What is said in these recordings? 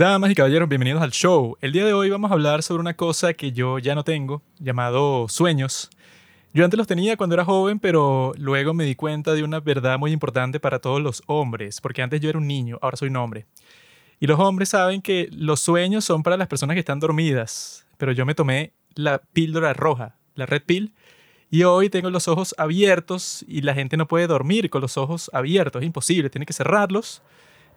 Damas y caballeros, bienvenidos al show. El día de hoy vamos a hablar sobre una cosa que yo ya no tengo, llamado sueños. Yo antes los tenía cuando era joven, pero luego me di cuenta de una verdad muy importante para todos los hombres, porque antes yo era un niño, ahora soy un hombre. Y los hombres saben que los sueños son para las personas que están dormidas, pero yo me tomé la píldora roja, la red pill, y hoy tengo los ojos abiertos y la gente no puede dormir con los ojos abiertos, es imposible, tiene que cerrarlos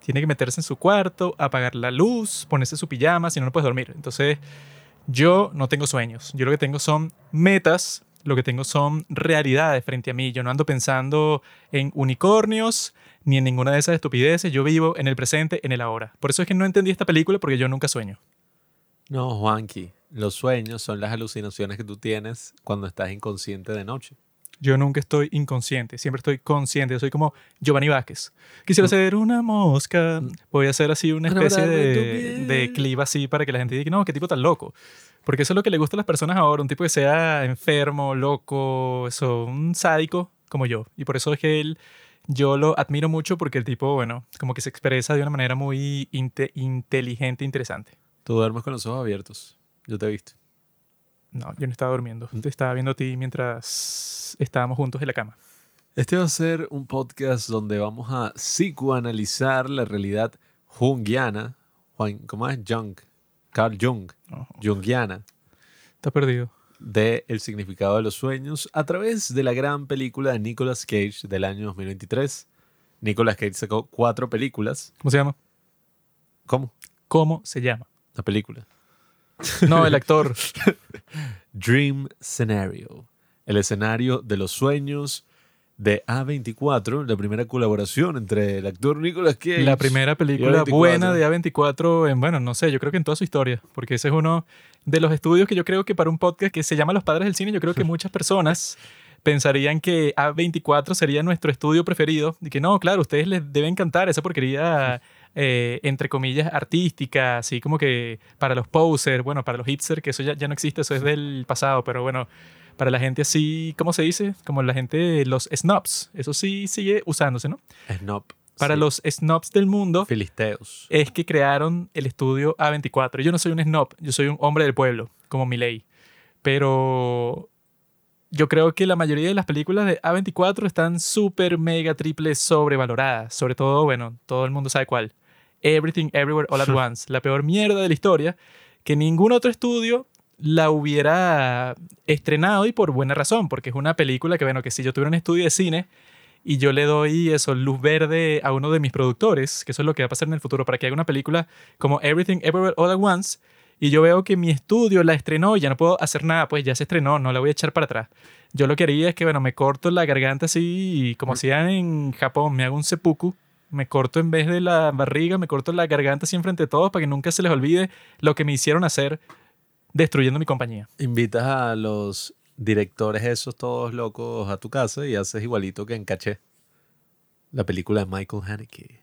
tiene que meterse en su cuarto, apagar la luz, ponerse su pijama, si no, no puedes dormir. Entonces, yo no tengo sueños. Yo lo que tengo son metas, lo que tengo son realidades frente a mí. Yo no ando pensando en unicornios ni en ninguna de esas estupideces. Yo vivo en el presente, en el ahora. Por eso es que no entendí esta película porque yo nunca sueño. No, Juanqui, los sueños son las alucinaciones que tú tienes cuando estás inconsciente de noche. Yo nunca estoy inconsciente, siempre estoy consciente. Yo soy como Giovanni Vázquez. Quisiera ser una mosca. Voy a hacer así una especie de, de clip así para que la gente diga, no, qué tipo tan loco. Porque eso es lo que le gusta a las personas ahora, un tipo que sea enfermo, loco, eso, un sádico como yo. Y por eso es que él, yo lo admiro mucho porque el tipo, bueno, como que se expresa de una manera muy inteligente, interesante. Tú duermes con los ojos abiertos. Yo te he visto. No, yo no estaba durmiendo. Te estaba viendo a ti mientras estábamos juntos en la cama. Este va a ser un podcast donde vamos a psicoanalizar la realidad jungiana. ¿Cómo es? Jung. Carl Jung. Jungiana. Está perdido. De el significado de los sueños a través de la gran película de Nicolas Cage del año 2023. Nicolas Cage sacó cuatro películas. ¿Cómo se llama? ¿Cómo? ¿Cómo se llama? La película. No, el actor. Dream Scenario, el escenario de los sueños de A24, la primera colaboración entre el actor Nicolas Cage. La primera película buena de A24 en, bueno, no sé, yo creo que en toda su historia, porque ese es uno de los estudios que yo creo que para un podcast que se llama Los Padres del Cine, yo creo que muchas personas pensarían que A24 sería nuestro estudio preferido y que no, claro, ustedes les debe encantar esa porquería eh, entre comillas, artística, así como que para los posers, bueno, para los hipsters, que eso ya, ya no existe, eso es del pasado, pero bueno, para la gente así, ¿cómo se dice? Como la gente, los snobs, eso sí sigue usándose, ¿no? Snob. Para los snobs del mundo, filisteos, es que crearon el estudio A24. Yo no soy un snob, yo soy un hombre del pueblo, como mi ley. Pero yo creo que la mayoría de las películas de A24 están súper, mega, triple sobrevaloradas. Sobre todo, bueno, todo el mundo sabe cuál. Everything Everywhere All at Once, la peor mierda de la historia, que ningún otro estudio la hubiera estrenado y por buena razón, porque es una película que, bueno, que si yo tuviera un estudio de cine y yo le doy eso, luz verde a uno de mis productores, que eso es lo que va a pasar en el futuro, para que haga una película como Everything Everywhere All at Once, y yo veo que mi estudio la estrenó y ya no puedo hacer nada, pues ya se estrenó, no la voy a echar para atrás. Yo lo que haría es que, bueno, me corto la garganta así, como hacían en Japón, me hago un seppuku me corto en vez de la barriga, me corto la garganta así enfrente de todos para que nunca se les olvide lo que me hicieron hacer destruyendo mi compañía. Invitas a los directores esos todos locos a tu casa y haces igualito que en Caché, la película de Michael Haneke.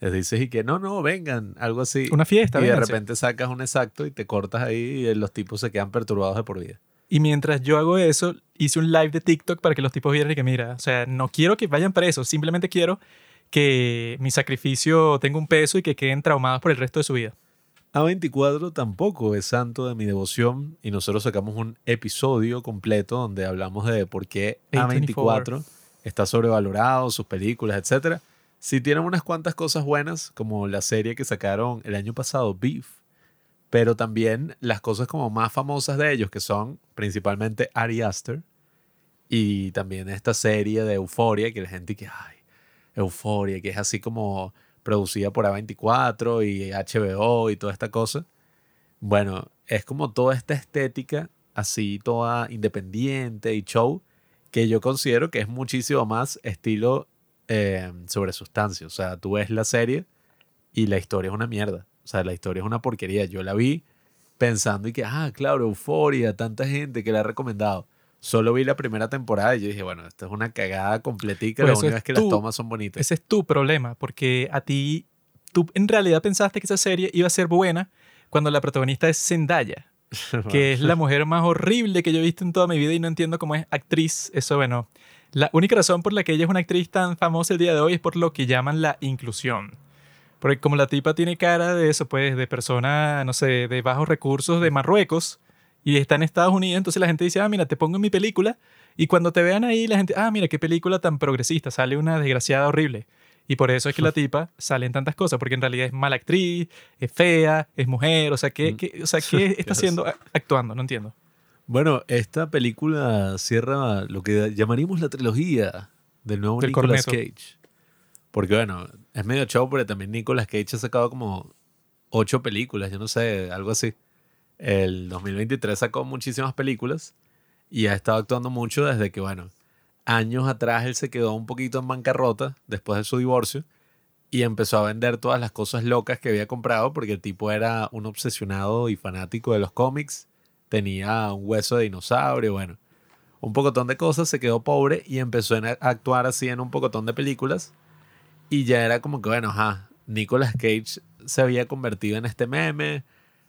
Les dices y que no, no, vengan, algo así. Una fiesta, Y de repente sacas un exacto y te cortas ahí y los tipos se quedan perturbados de por vida. Y mientras yo hago eso, hice un live de TikTok para que los tipos vieran y que mira, o sea, no quiero que vayan presos, simplemente quiero que mi sacrificio tenga un peso y que queden traumados por el resto de su vida. A24 tampoco es santo de mi devoción y nosotros sacamos un episodio completo donde hablamos de por qué A24 está sobrevalorado, sus películas, etc. Sí tienen unas cuantas cosas buenas, como la serie que sacaron el año pasado, Beef, pero también las cosas como más famosas de ellos, que son principalmente Ari Aster, y también esta serie de Euforia, que la gente que, ay, Euforia, que es así como producida por A24 y HBO y toda esta cosa. Bueno, es como toda esta estética así toda independiente y show que yo considero que es muchísimo más estilo eh, sobre sustancia. O sea, tú ves la serie y la historia es una mierda. O sea, la historia es una porquería. Yo la vi pensando y que, ah, claro, Euforia, tanta gente que la ha recomendado. Solo vi la primera temporada y yo dije, bueno, esto es una cagada completica. Pues lo único es, que las tomas son bonitas. Ese es tu problema, porque a ti, tú en realidad pensaste que esa serie iba a ser buena cuando la protagonista es Zendaya, que es la mujer más horrible que yo he visto en toda mi vida y no entiendo cómo es actriz. Eso, bueno, la única razón por la que ella es una actriz tan famosa el día de hoy es por lo que llaman la inclusión. Porque como la tipa tiene cara de eso, pues, de persona, no sé, de bajos recursos de Marruecos y está en Estados Unidos, entonces la gente dice, ah, mira, te pongo en mi película y cuando te vean ahí, la gente, ah, mira, qué película tan progresista, sale una desgraciada horrible. Y por eso es que la tipa sale en tantas cosas, porque en realidad es mala actriz, es fea, es mujer, o sea, ¿qué, mm. qué o sea, ¿qué está haciendo actuando? No entiendo. Bueno, esta película cierra lo que llamaríamos la trilogía del nuevo Nicolas Cage. Porque bueno, es medio show, pero también Nicolas Cage ha sacado como ocho películas, yo no sé, algo así. El 2023 sacó muchísimas películas y ha estado actuando mucho desde que, bueno, años atrás él se quedó un poquito en bancarrota después de su divorcio y empezó a vender todas las cosas locas que había comprado porque el tipo era un obsesionado y fanático de los cómics, tenía un hueso de dinosaurio, bueno, un pocotón de cosas, se quedó pobre y empezó a actuar así en un pocotón de películas y ya era como que, bueno, ajá, Nicolas Cage se había convertido en este meme,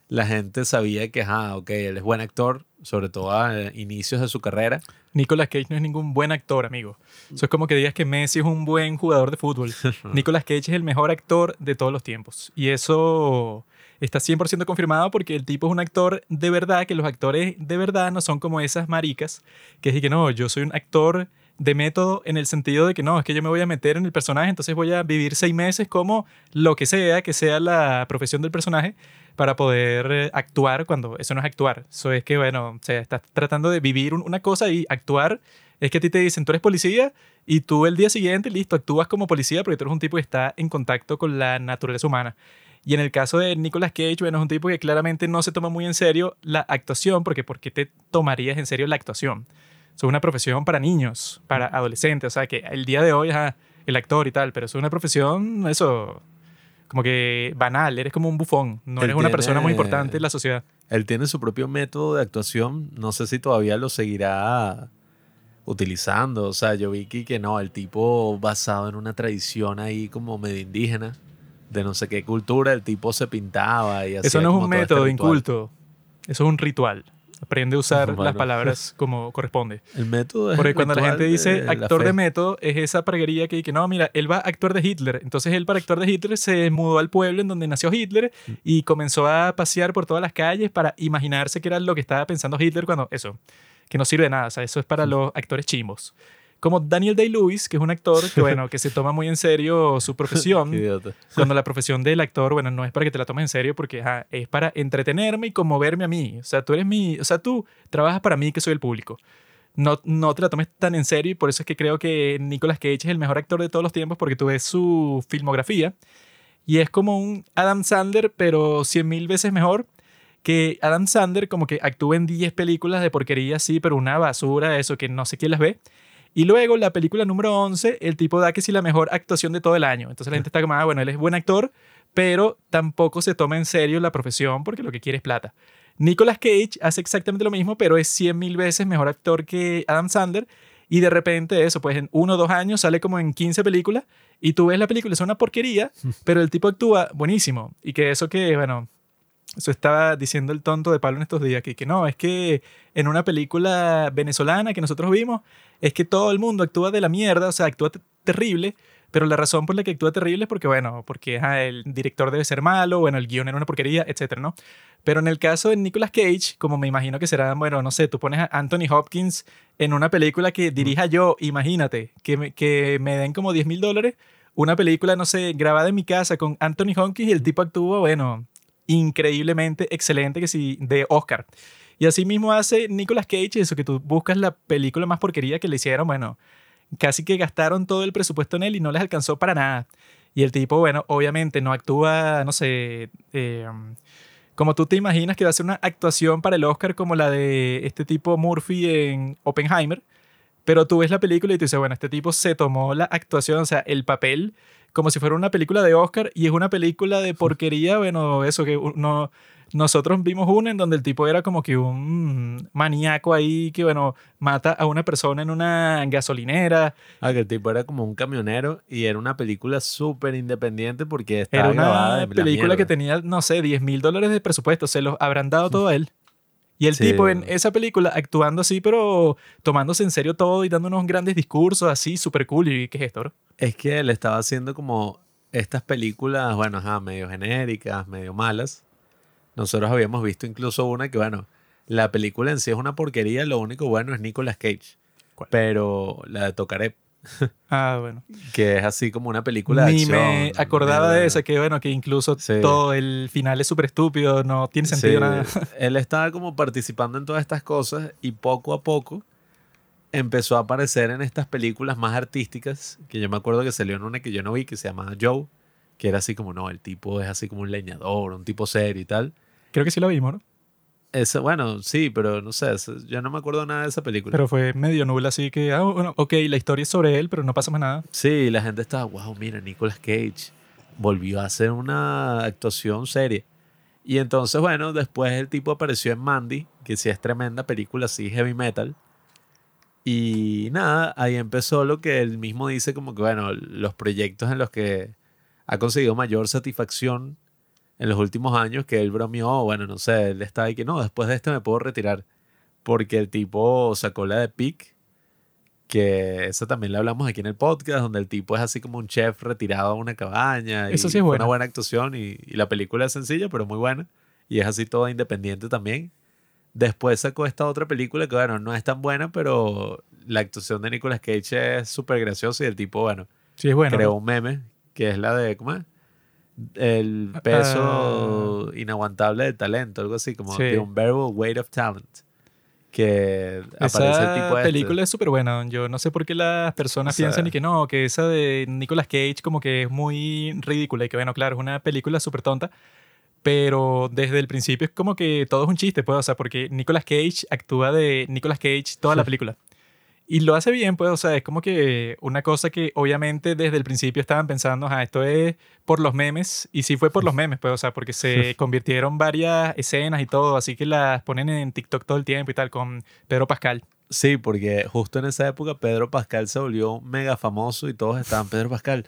la gente sabía que, ah, ok, él es buen actor, sobre todo a inicios de su carrera. Nicolas Cage no es ningún buen actor, amigo. Eso es como que digas que Messi es un buen jugador de fútbol. Nicolas Cage es el mejor actor de todos los tiempos. Y eso está 100% confirmado porque el tipo es un actor de verdad, que los actores de verdad no son como esas maricas que dicen que no, yo soy un actor de método en el sentido de que no, es que yo me voy a meter en el personaje, entonces voy a vivir seis meses como lo que sea, que sea la profesión del personaje, para poder eh, actuar cuando eso no es actuar. Eso es que, bueno, o sea, estás tratando de vivir una cosa y actuar es que a ti te dicen, tú eres policía y tú el día siguiente, listo, actúas como policía porque tú eres un tipo que está en contacto con la naturaleza humana. Y en el caso de Nicolas Cage, bueno, es un tipo que claramente no se toma muy en serio la actuación, porque ¿por qué te tomarías en serio la actuación? Es una profesión para niños, para adolescentes, o sea que el día de hoy es el actor y tal, pero es una profesión, eso, como que banal, eres como un bufón, no eres una persona muy importante en la sociedad. Él tiene su propio método de actuación, no sé si todavía lo seguirá utilizando, o sea, yo vi que, que no, el tipo basado en una tradición ahí como medio indígena, de no sé qué cultura, el tipo se pintaba y así. Eso no es un este método inculto, eso es un ritual. Aprende a usar las palabras como corresponde. El método es Porque cuando la gente dice actor de método, es esa praguería que dice, no, mira, él va a actuar de Hitler. Entonces él para actuar de Hitler se mudó al pueblo en donde nació Hitler mm. y comenzó a pasear por todas las calles para imaginarse que era lo que estaba pensando Hitler cuando eso, que no sirve de nada. O sea, eso es para los actores chimos como Daniel Day-Lewis, que es un actor que, bueno, que se toma muy en serio su profesión. cuando la profesión del actor, bueno, no es para que te la tomes en serio, porque es para entretenerme y conmoverme a mí. O sea, tú eres mi, o sea, tú trabajas para mí, que soy el público. No, no te la tomes tan en serio y por eso es que creo que Nicolas Cage es el mejor actor de todos los tiempos porque tú ves su filmografía y es como un Adam Sandler, pero cien mil veces mejor que Adam Sandler como que actúa en 10 películas de porquería, sí, pero una basura, eso que no sé quién las ve. Y luego la película número 11, el tipo da que sí la mejor actuación de todo el año. Entonces la gente está como, ah, bueno, él es buen actor, pero tampoco se toma en serio la profesión porque lo que quiere es plata. Nicolas Cage hace exactamente lo mismo, pero es 100 mil veces mejor actor que Adam Sandler. Y de repente eso, pues en uno o dos años sale como en 15 películas y tú ves la película, es una porquería, pero el tipo actúa buenísimo. Y que eso que, bueno, eso estaba diciendo el tonto de Pablo en estos días, que, que no, es que en una película venezolana que nosotros vimos, es que todo el mundo actúa de la mierda, o sea, actúa terrible, pero la razón por la que actúa terrible es porque, bueno, porque el director debe ser malo, bueno, el guion era una porquería, etcétera, ¿no? Pero en el caso de Nicolas Cage, como me imagino que será, bueno, no sé, tú pones a Anthony Hopkins en una película que dirija yo, imagínate, que me, que me den como 10 mil dólares, una película, no sé, grabada en mi casa con Anthony Hopkins y el tipo actúa, bueno, increíblemente excelente que sí, de Oscar. Y así mismo hace Nicolas Cage, eso que tú buscas la película más porquería que le hicieron, bueno, casi que gastaron todo el presupuesto en él y no les alcanzó para nada. Y el tipo, bueno, obviamente no actúa, no sé, eh, como tú te imaginas que va a ser una actuación para el Oscar como la de este tipo Murphy en Oppenheimer, pero tú ves la película y tú dices, bueno, este tipo se tomó la actuación, o sea, el papel como si fuera una película de Oscar y es una película de porquería, bueno, eso que no, nosotros vimos una en donde el tipo era como que un maníaco ahí que, bueno, mata a una persona en una gasolinera. Ah, que el tipo era como un camionero y era una película súper independiente porque estaba Era una película que tenía, no sé, 10 mil dólares de presupuesto, se los habrán dado todo a él. Y el tipo en esa película actuando así, pero tomándose en serio todo y dando unos grandes discursos así, súper cool. ¿Y qué es esto? Es que él estaba haciendo como estas películas, bueno, ajá, medio genéricas, medio malas, nosotros habíamos visto incluso una que, bueno, la película en sí es una porquería, lo único bueno es Nicolas Cage. Pero la de Tocaré. Ah, bueno. Que es así como una película de Ni acción. me acordaba de esa, que bueno, que incluso Sí. todo el final es súper estúpido, no tiene sentido Sí, nada. Él estaba como participando en todas estas cosas y poco a poco empezó a aparecer en estas películas más artísticas, que yo me acuerdo que salió en una que yo no vi, que se llamaba Joe, que era así como, no, el tipo es así como un leñador, un tipo serio y tal. Creo que sí lo vimos, ¿no? Esa, bueno, sí, pero no sé, yo no me acuerdo nada de esa película. Pero fue medio nula, así que, ah, bueno, ok, la historia es sobre él, pero no pasa más nada. Sí, la gente estaba, wow, mira, Nicolas Cage volvió a hacer una actuación seria. Y entonces, bueno, después el tipo apareció en Mandy, que sí es tremenda película, así heavy metal. Y nada, ahí empezó lo que él mismo dice, como que, bueno, los proyectos en los que ha conseguido mayor satisfacción en los últimos años, que él bromeó, bueno, no sé, él está ahí que no, después de este me puedo retirar. Porque el tipo sacó la de Pick, que eso también le hablamos aquí en el podcast, donde el tipo es así como un chef retirado a una cabaña. Eso y sí es fue buena. Una buena actuación y, y la película es sencilla, pero muy buena. Y es así toda independiente también. Después sacó esta otra película que, bueno, no es tan buena, pero la actuación de Nicolas Cage es súper graciosa y el tipo, bueno, Sí, es bueno. creó ¿no? un meme, que es la de, ¿cómo es? El peso inaguantable del talento, algo así, como Ah. Sí. The Unbearable Weight of Talent. Que aparece Esa el tipo este. película es súper buena. Yo no sé por qué las personas O sea- piensan y que no, que esa de Nicolas Cage como que es muy ridícula y que bueno, claro, es una película súper tonta, pero desde el principio es como que todo es un chiste, pues, o sea, porque Nicolas Cage actúa de Nicolas Cage toda la película. Y lo hace bien, pues, o sea, es como que una cosa que obviamente desde el principio estaban pensando, ah, esto es por los memes, y sí fue por los memes, pues, o sea, porque se convirtieron varias escenas y todo, así que las ponen en TikTok todo el tiempo y tal, con Pedro Pascal. Sí, porque justo en esa época Pedro Pascal se volvió mega famoso y todos estaban Pedro Pascal.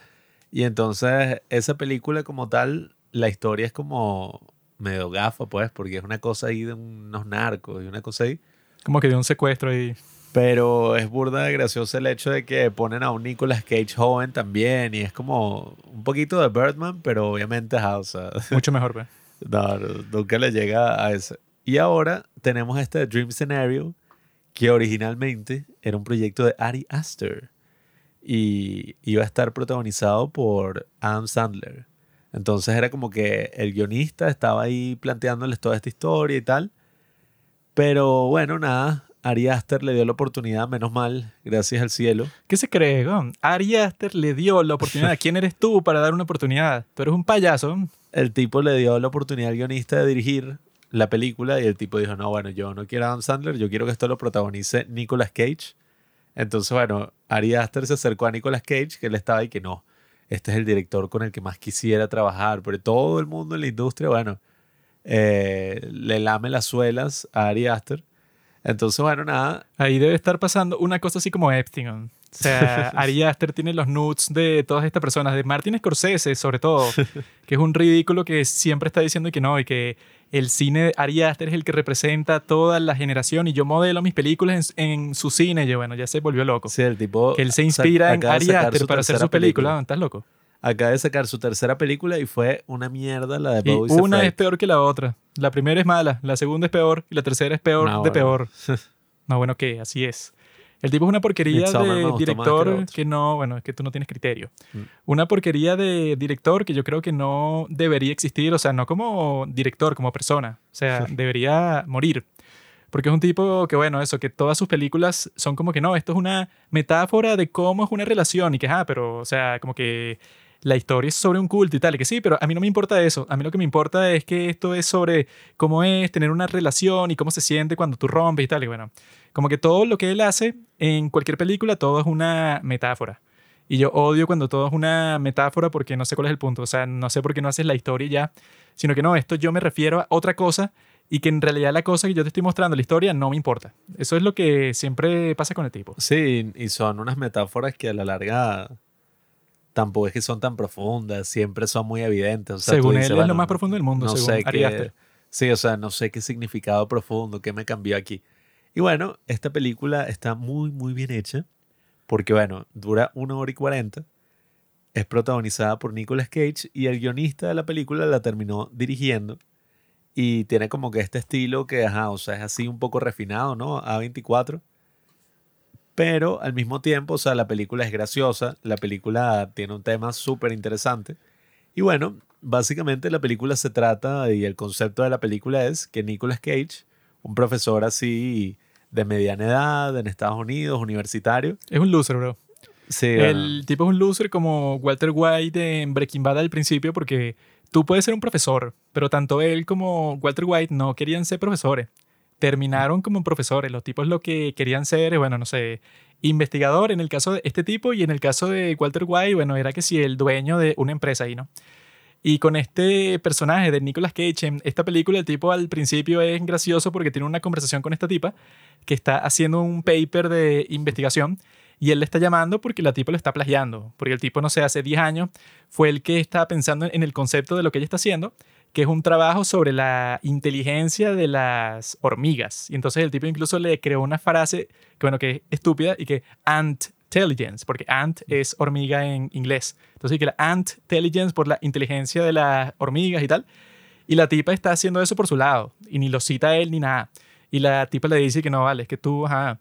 Y entonces esa película como tal, la historia es como medio gafa, pues, porque es una cosa ahí de unos narcos y una cosa ahí. Como que de un secuestro y... Pero es burda gracioso el hecho de que ponen a un Nicolas Cage joven también y es como un poquito de Birdman, pero obviamente, ajá, o sea, Mucho mejor, pues. no, no, nunca le llega a eso. Y ahora tenemos este Dream Scenario que originalmente era un proyecto de Ari Aster y iba a estar protagonizado por Adam Sandler. Entonces era como que el guionista estaba ahí planteándoles toda esta historia y tal. Pero bueno, nada, Ari Aster le dio la oportunidad, menos mal, gracias al cielo. ¿Qué se cree, Gon? Ari Aster le dio la oportunidad. ¿Quién eres tú para dar una oportunidad? Tú eres un payaso. el tipo le dio la oportunidad al guionista de dirigir la película y el tipo dijo, no, bueno, yo no quiero a Adam Sandler, yo quiero que esto lo protagonice Nicolas Cage. Entonces, bueno, Ari Aster se acercó a Nicolas Cage, que él estaba ahí que no, este es el director con el que más quisiera trabajar, pero todo el mundo en la industria, bueno, eh, le lame las suelas a Ari Aster. Entonces, bueno, nada, Ahí debe estar pasando una cosa así como Epstein. O sea, Ari Aster tiene los nudes de todas estas personas, de Martin Scorsese sobre todo, que es un ridículo que siempre está diciendo que no, y que el cine de Ari Aster es el que representa toda la generación y yo modelo mis películas en, en su cine. Y yo, bueno, ya se volvió loco. sí, el tipo... que él se inspira en Ari Aster para hacer su película. ¿Estás loco? Acaba de sacar su tercera película y fue una mierda la de Y Beau is una es peor que la otra. La primera es mala, la segunda es peor y la tercera es peor No, de bueno. peor. No, bueno, ¿qué? Así es. El tipo es una porquería Midsommar de que director otra. que no, bueno, es que tú no tienes criterio. Mm. Una porquería de director que yo creo que no debería existir, o sea, no como director, como persona. O sea, debería morir. Porque es un tipo que, bueno, eso, que todas sus películas son como que no, esto es una metáfora de cómo es una relación y que, ah, pero, o sea, como que la historia es sobre un culto y tal, que sí, pero a mí no me importa eso. A mí lo que me importa es que esto es sobre cómo es tener una relación y cómo se siente cuando tú rompes y tal. Y bueno, como que todo lo que él hace en cualquier película, todo es una metáfora. Y yo odio cuando todo es una metáfora porque no sé cuál es el punto. O sea, no sé por qué no haces la historia ya, sino que no, esto yo me refiero a otra cosa y que en realidad la cosa que yo te estoy mostrando, la historia, no me importa. Eso es lo que siempre pasa con el tipo. Sí, y son unas metáforas que a la larga tampoco es que son tan profundas, siempre son muy evidentes. O sea, tú Según él es bueno, lo más profundo del mundo, no según sé qué. Sí, o sea, no sé qué significado profundo, qué me cambió aquí. Y bueno, esta película está muy, muy bien hecha, porque bueno, dura una hora y cuarenta. es protagonizada por Nicolas Cage y el guionista de la película la terminó dirigiendo y tiene como que este estilo que, ajá, o sea, es así un poco refinado, ¿no? A24. Pero al mismo tiempo, o sea, la película es graciosa, la película tiene un tema súper interesante. Y bueno, básicamente la película se trata y el concepto de la película es que Nicolas Cage, un profesor así de mediana edad en Estados Unidos, universitario. Es un loser, bro. Sí, El tipo es un loser como Walter White en Breaking Bad al principio porque tú puedes ser un profesor, pero tanto él como Walter White no querían ser profesores. Terminaron como profesores. Los tipos lo que querían ser, bueno, no sé, investigador en el caso de este tipo y en el caso de Walter White, bueno, era que sí, el dueño de una empresa ahí, ¿no? Y con este personaje de Nicolas Cage en esta película, el tipo al principio es gracioso porque tiene una conversación con esta tipa que está haciendo un paper de investigación y él le está llamando porque la tipa lo está plagiando. Porque el tipo, no sé, hace 10 años fue el que estaba pensando en el concepto de lo que ella está haciendo, que es un trabajo sobre la inteligencia de las hormigas. Y entonces el tipo incluso le creó una frase que, bueno, que es estúpida y que ant intelligence, porque ant es hormiga en inglés. Entonces, que la ant intelligence por la inteligencia de las hormigas y tal. Y la tipa está haciendo eso por su lado y ni lo cita él ni nada. Y la tipa le dice que no, vale, es que tú, ajá,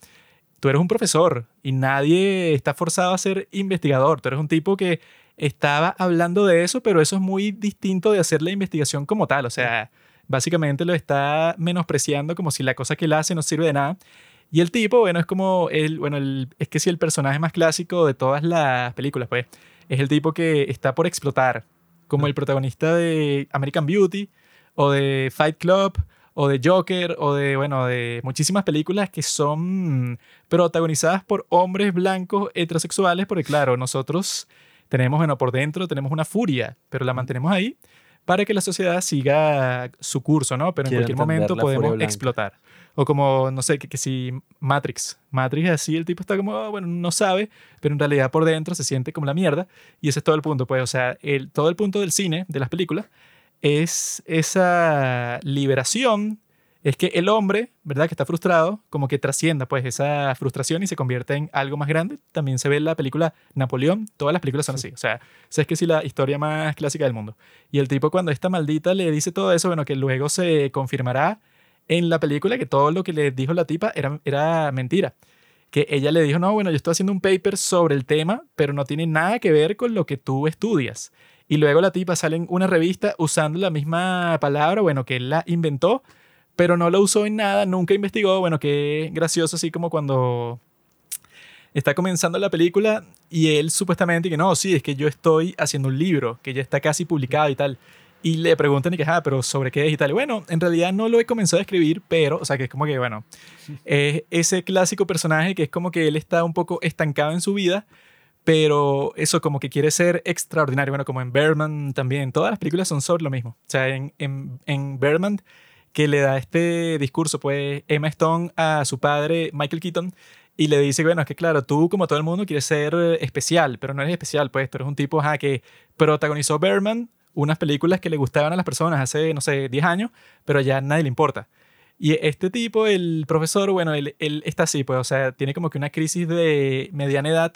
tú eres un profesor y nadie está forzado a ser investigador. Tú eres un tipo que estaba hablando de eso, pero eso es muy distinto de hacer la investigación como tal. O sea, básicamente lo está menospreciando como si la cosa que él hace no sirve de nada. Y el tipo, bueno, es como el, bueno, el, es que si el personaje más clásico de todas las películas, pues, es el tipo que está por explotar, como el protagonista de American Beauty o de Fight Club o de Joker o de, bueno, de muchísimas películas que son protagonizadas por hombres blancos heterosexuales, porque claro, nosotros tenemos, bueno, por dentro tenemos una furia, pero la mantenemos ahí para que la sociedad siga su curso, ¿no? Pero en cualquier momento podemos explotar. O como, no sé, que, si Matrix. Matrix así, el tipo está como, ah, bueno, no sabe, pero en realidad por dentro se siente como la mierda. Y ese es todo el punto, pues, o sea, el, todo el punto del cine, de las películas, es esa liberación, es que el hombre, ¿verdad? Que está frustrado, como que trascienda pues esa frustración y se convierte en algo más grande. También se ve en la película Napoleón, todas las películas son así, o sea, es que sí la historia más clásica del mundo. Y el tipo cuando esta maldita le dice todo eso, bueno, que luego se confirmará en la película que todo lo que le dijo la tipa era, era mentira. Que ella le dijo, no, bueno, yo estoy haciendo un paper sobre el tema, pero no tiene nada que ver con lo que tú estudias. Y luego la tipa sale en una revista usando la misma palabra, bueno, que él la inventó, pero no la usó en nada, nunca investigó. Bueno, qué gracioso, así como cuando está comenzando la película y él supuestamente que no, sí, es que yo estoy haciendo un libro que ya está casi publicado y tal. Y le preguntan y que, ah, pero ¿sobre qué es y tal? bueno, en realidad no lo he comenzado a escribir, pero, o sea, que es como que, bueno, es ese clásico personaje que es como que él está un poco estancado en su vida, pero eso como que quiere ser extraordinario. Bueno, como en Berman también, todas las películas son sobre lo mismo. O sea, en, en, en Berman, que le da este discurso, pues Emma Stone a su padre, Michael Keaton, y le dice, bueno, es que claro, tú como todo el mundo quieres ser especial, pero no eres especial, pues tú eres un tipo que protagonizó Berman, unas películas que le gustaban a las personas hace, no sé, 10 años, pero ya nadie le importa. Y este tipo, el profesor, bueno, él, él está así, pues, o sea, tiene como que una crisis de mediana edad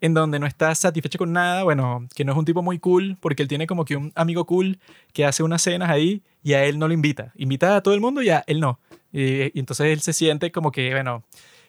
en donde no está satisfecho con nada, bueno, que no es un tipo muy cool, porque él tiene como que un amigo cool que hace unas cenas ahí y a él no lo invita. Invita a todo el mundo y a él no. Y, entonces él se siente como que, bueno,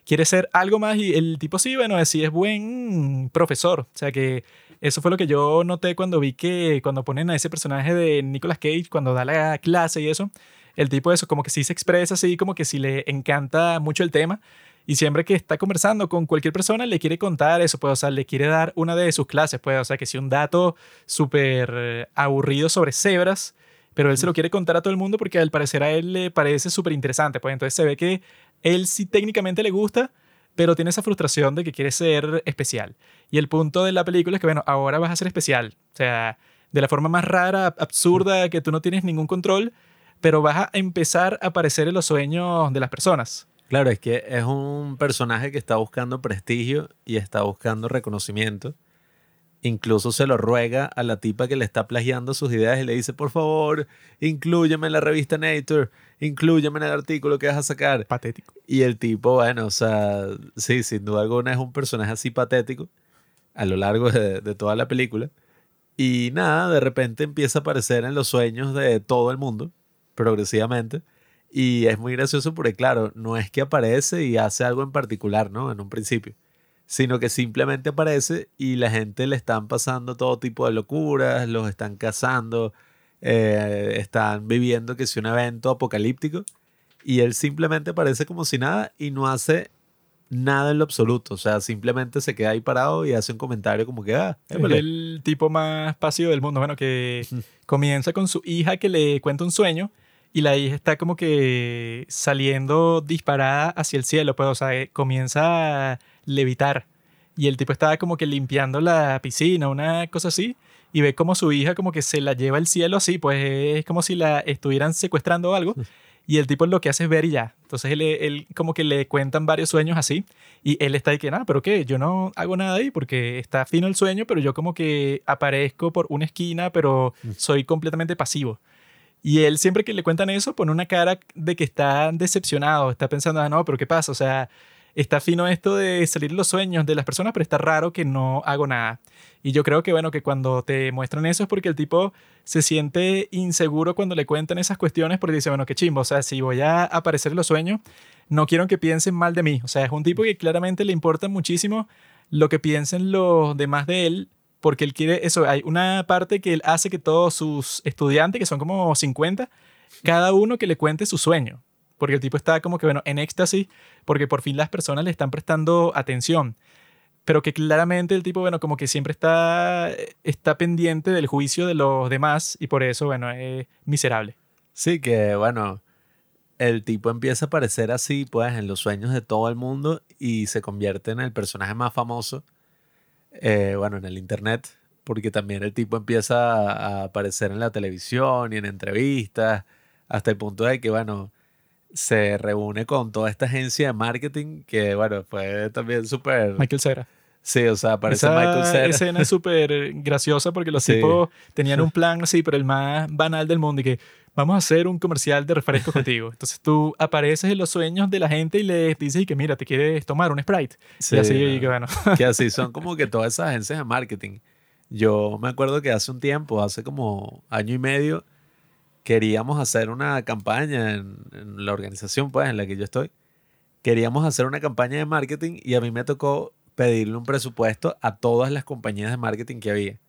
quiere ser algo más y el tipo sí, bueno, sí es buen profesor. O sea que eso fue lo que yo noté cuando vi que cuando ponen a ese personaje de Nicolas Cage, cuando da la clase y eso, el tipo eso como que sí se expresa así, como que sí le encanta mucho el tema y siempre que está conversando con cualquier persona, le quiere contar eso, pues, o sea, le quiere dar una de sus clases, pues, o sea, que si un dato súper eh, aburrido sobre cebras, pero él se lo quiere contar a todo el mundo porque al parecer a él le parece súper interesante, pues entonces se ve que él sí técnicamente le gusta, pero tiene esa frustración de que quiere ser especial. Y el punto de la película es que, bueno, ahora vas a ser especial, o sea, de la forma más rara, absurda, que tú no tienes ningún control, pero vas a empezar a aparecer en los sueños de las personas. Claro, es que es un personaje que está buscando prestigio y está buscando reconocimiento. Incluso se lo ruega a la tipa que le está plagiando sus ideas y le dice, por favor, inclúyeme en la revista Nature, inclúyeme en el artículo que vas a sacar. Patético. Y el tipo, bueno, o sea, sí, sin duda alguna es un personaje así patético a lo largo de, de toda la película. Y nada, de repente empieza a aparecer en los sueños de todo el mundo, progresivamente. Y es muy gracioso porque, claro, no es que aparece y hace algo en particular, ¿no? En un principio, sino que simplemente aparece y la gente le están pasando todo tipo de locuras, los están cazando, eh, están viviendo que es un evento apocalíptico y él simplemente aparece como si nada y no hace nada en lo absoluto. O sea, simplemente se queda ahí parado y hace un comentario como que, ah, es el tipo más pasivo del mundo. Bueno, que comienza con su hija que le cuenta un sueño y la hija está como que saliendo disparada hacia el cielo, pues, o sea, eh, comienza a levitar. Y el tipo estaba como que limpiando la piscina, una cosa así, y ve como su hija como que se la lleva al cielo así, pues es como si la estuvieran secuestrando o algo. Y el tipo lo que hace es ver y ya. Entonces él, él como que le cuentan varios sueños así. Y él está ahí que, nada, pero ¿qué? Yo no hago nada ahí porque está fino el sueño, pero yo como que aparezco por una esquina, pero mm. soy completamente pasivo. Y él siempre que le cuentan eso pone una cara de que está decepcionado, está pensando, ah, no, pero ¿qué pasa? O sea, está fino esto de salir los sueños de las personas, pero está raro que no hago nada. Y yo creo que, bueno, que cuando te muestran eso es porque el tipo se siente inseguro cuando le cuentan esas cuestiones porque dice, bueno, qué chimbo, o sea, si voy a aparecer en los sueños, no quiero que piensen mal de mí. O sea, es un tipo que claramente le importa muchísimo lo que piensen los demás de él, porque él quiere eso. Hay una parte que él hace que todos sus estudiantes, que son como 50, cada uno que le cuente su sueño porque el tipo está como que, bueno, en éxtasis, porque por fin las personas le están prestando atención. Pero que claramente el tipo, bueno, como que siempre está, está pendiente del juicio de los demás y por eso, bueno, es miserable. Sí, que bueno, el tipo empieza a aparecer así, pues, en los sueños de todo el mundo y se convierte en el personaje más famoso, eh, bueno, en el internet, porque también el tipo empieza a aparecer en la televisión y en entrevistas, hasta el punto de que, bueno, se reúne con toda esta agencia de marketing que, bueno, fue también súper... Michael Cera. Sí, o sea, parece Michael Cera. escena es súper graciosa porque los tipos tenían un plan así, pero el más banal del mundo y que vamos a hacer un comercial de refresco contigo. Entonces tú apareces en los sueños de la gente y les dices y que mira, te quieres tomar un Sprite. Sí, y así, y que bueno. que así son como que todas esas agencias de marketing. Yo me acuerdo que hace un tiempo, hace como año y medio, queríamos hacer una campaña en, la organización pues, en la que yo estoy. Queríamos hacer una campaña de marketing y a mí me tocó pedirle un presupuesto a todas las compañías de marketing que había.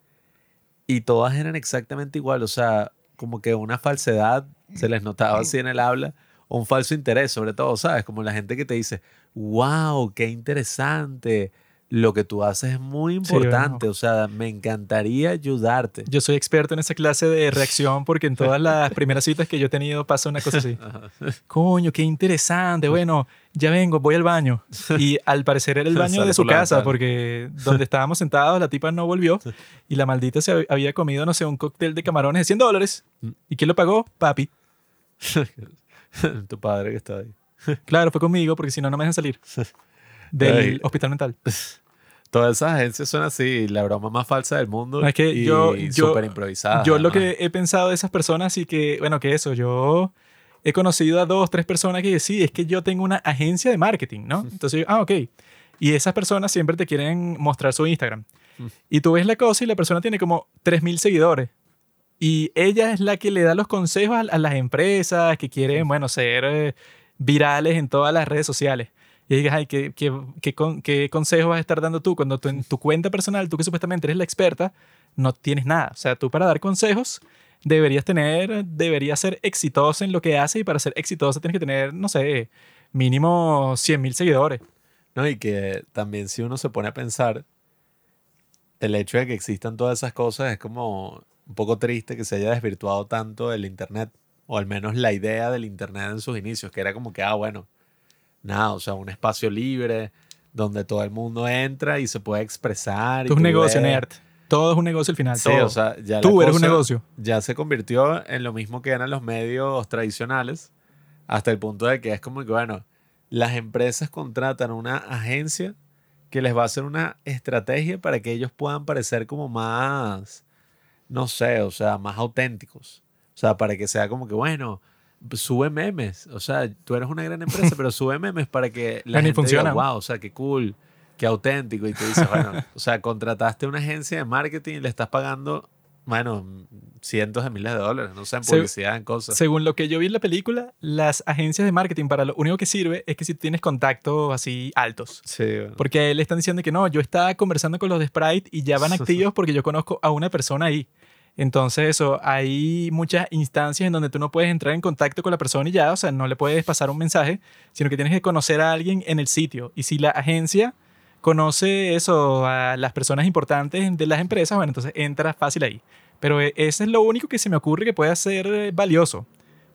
Y todas eran exactamente igual, o sea, como que una falsedad se les notaba así en el habla, un falso interés, sobre todo, ¿sabes? Como la gente que te dice, wow, qué interesante, lo que tú haces es muy importante, o sea, me encantaría ayudarte. Yo soy experto en esa clase de reacción porque en todas las primeras citas que yo he tenido pasa una cosa así. Coño, qué interesante, bueno, ya vengo, voy al baño. Y al parecer era el baño de su casa porque donde estábamos sentados la tipa no volvió y la maldita se había comido, no sé, un cóctel de camarones de 100 dólares. Mm. ¿Y quién lo pagó? Papi. tu padre que está ahí. Claro, fue conmigo porque si no, no me dejan salir del hospital mental. Todas esas agencias son así, la broma más falsa del mundo. Es que y yo, súper improvisada. Yo lo que he pensado de esas personas y que, bueno, que eso, yo he conocido a dos, tres personas que sí, es que yo tengo una agencia de marketing, ¿no? Entonces, ah, ok. Y esas personas siempre te quieren mostrar su Instagram. Mm. Y tú ves la cosa y la persona tiene como 3.000 seguidores. Y ella es la que le da los consejos a, las empresas que quieren, mm. bueno, ser eh, virales en todas las redes sociales y digas, ay, ¿qué, qué, qué, qué consejo vas a estar dando tú cuando en tu cuenta personal, tú que supuestamente eres la experta, no tienes nada? O sea, tú para dar consejos deberías tener, deberías ser exitoso en lo que haces y para ser exitoso tienes que tener, no sé, mínimo 100 mil seguidores. Y que también si uno se pone a pensar, el hecho de que existan todas esas cosas es como un poco triste que se haya desvirtuado tanto el Internet, o al menos la idea del Internet en sus inicios, que era como que, ah, bueno, nada, o sea, un espacio libre donde todo el mundo entra y se puede expresar. es un negocio, nerd. Todo es un negocio al final. Sí, o sea, ya Tú eres un negocio. Ya se convirtió en lo mismo que eran los medios tradicionales, hasta el punto de que es como que, bueno, las empresas contratan una agencia que les va a hacer una estrategia para que ellos puedan parecer como más, no sé, o sea, más auténticos. O sea, para que sea como que, bueno, sube memes. O sea, tú eres una gran empresa, pero sube memes para que la gente funciona. diga, wow, o sea, qué cool, qué auténtico. Y tú dices, bueno, o sea, contrataste una agencia de marketing y le estás pagando bueno, cientos de miles de dólares, no sé, en publicidad, en cosas. Según lo que yo vi en la película, las agencias de marketing para lo único que sirve es que si tienes contactos así altos. Sí. Porque a él le están diciendo que no, yo estaba conversando con los de Sprite y ya van activos porque yo conozco a una persona ahí. Entonces, eso, hay muchas instancias en donde tú no puedes entrar en contacto con la persona y ya, o sea, no le puedes pasar un mensaje, sino que tienes que conocer a alguien en el sitio. Y si la agencia conoce eso a las personas importantes de las empresas, bueno, entonces entra fácil ahí. Pero e, ese es lo único que se me ocurre que puede ser eh, valioso,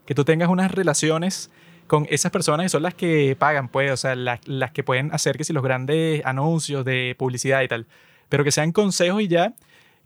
que tú tengas unas relaciones con esas personas que son las que pagan, pues, o sea, las, las que pueden hacer que si los grandes anuncios de publicidad y tal, pero que sean consejos y ya,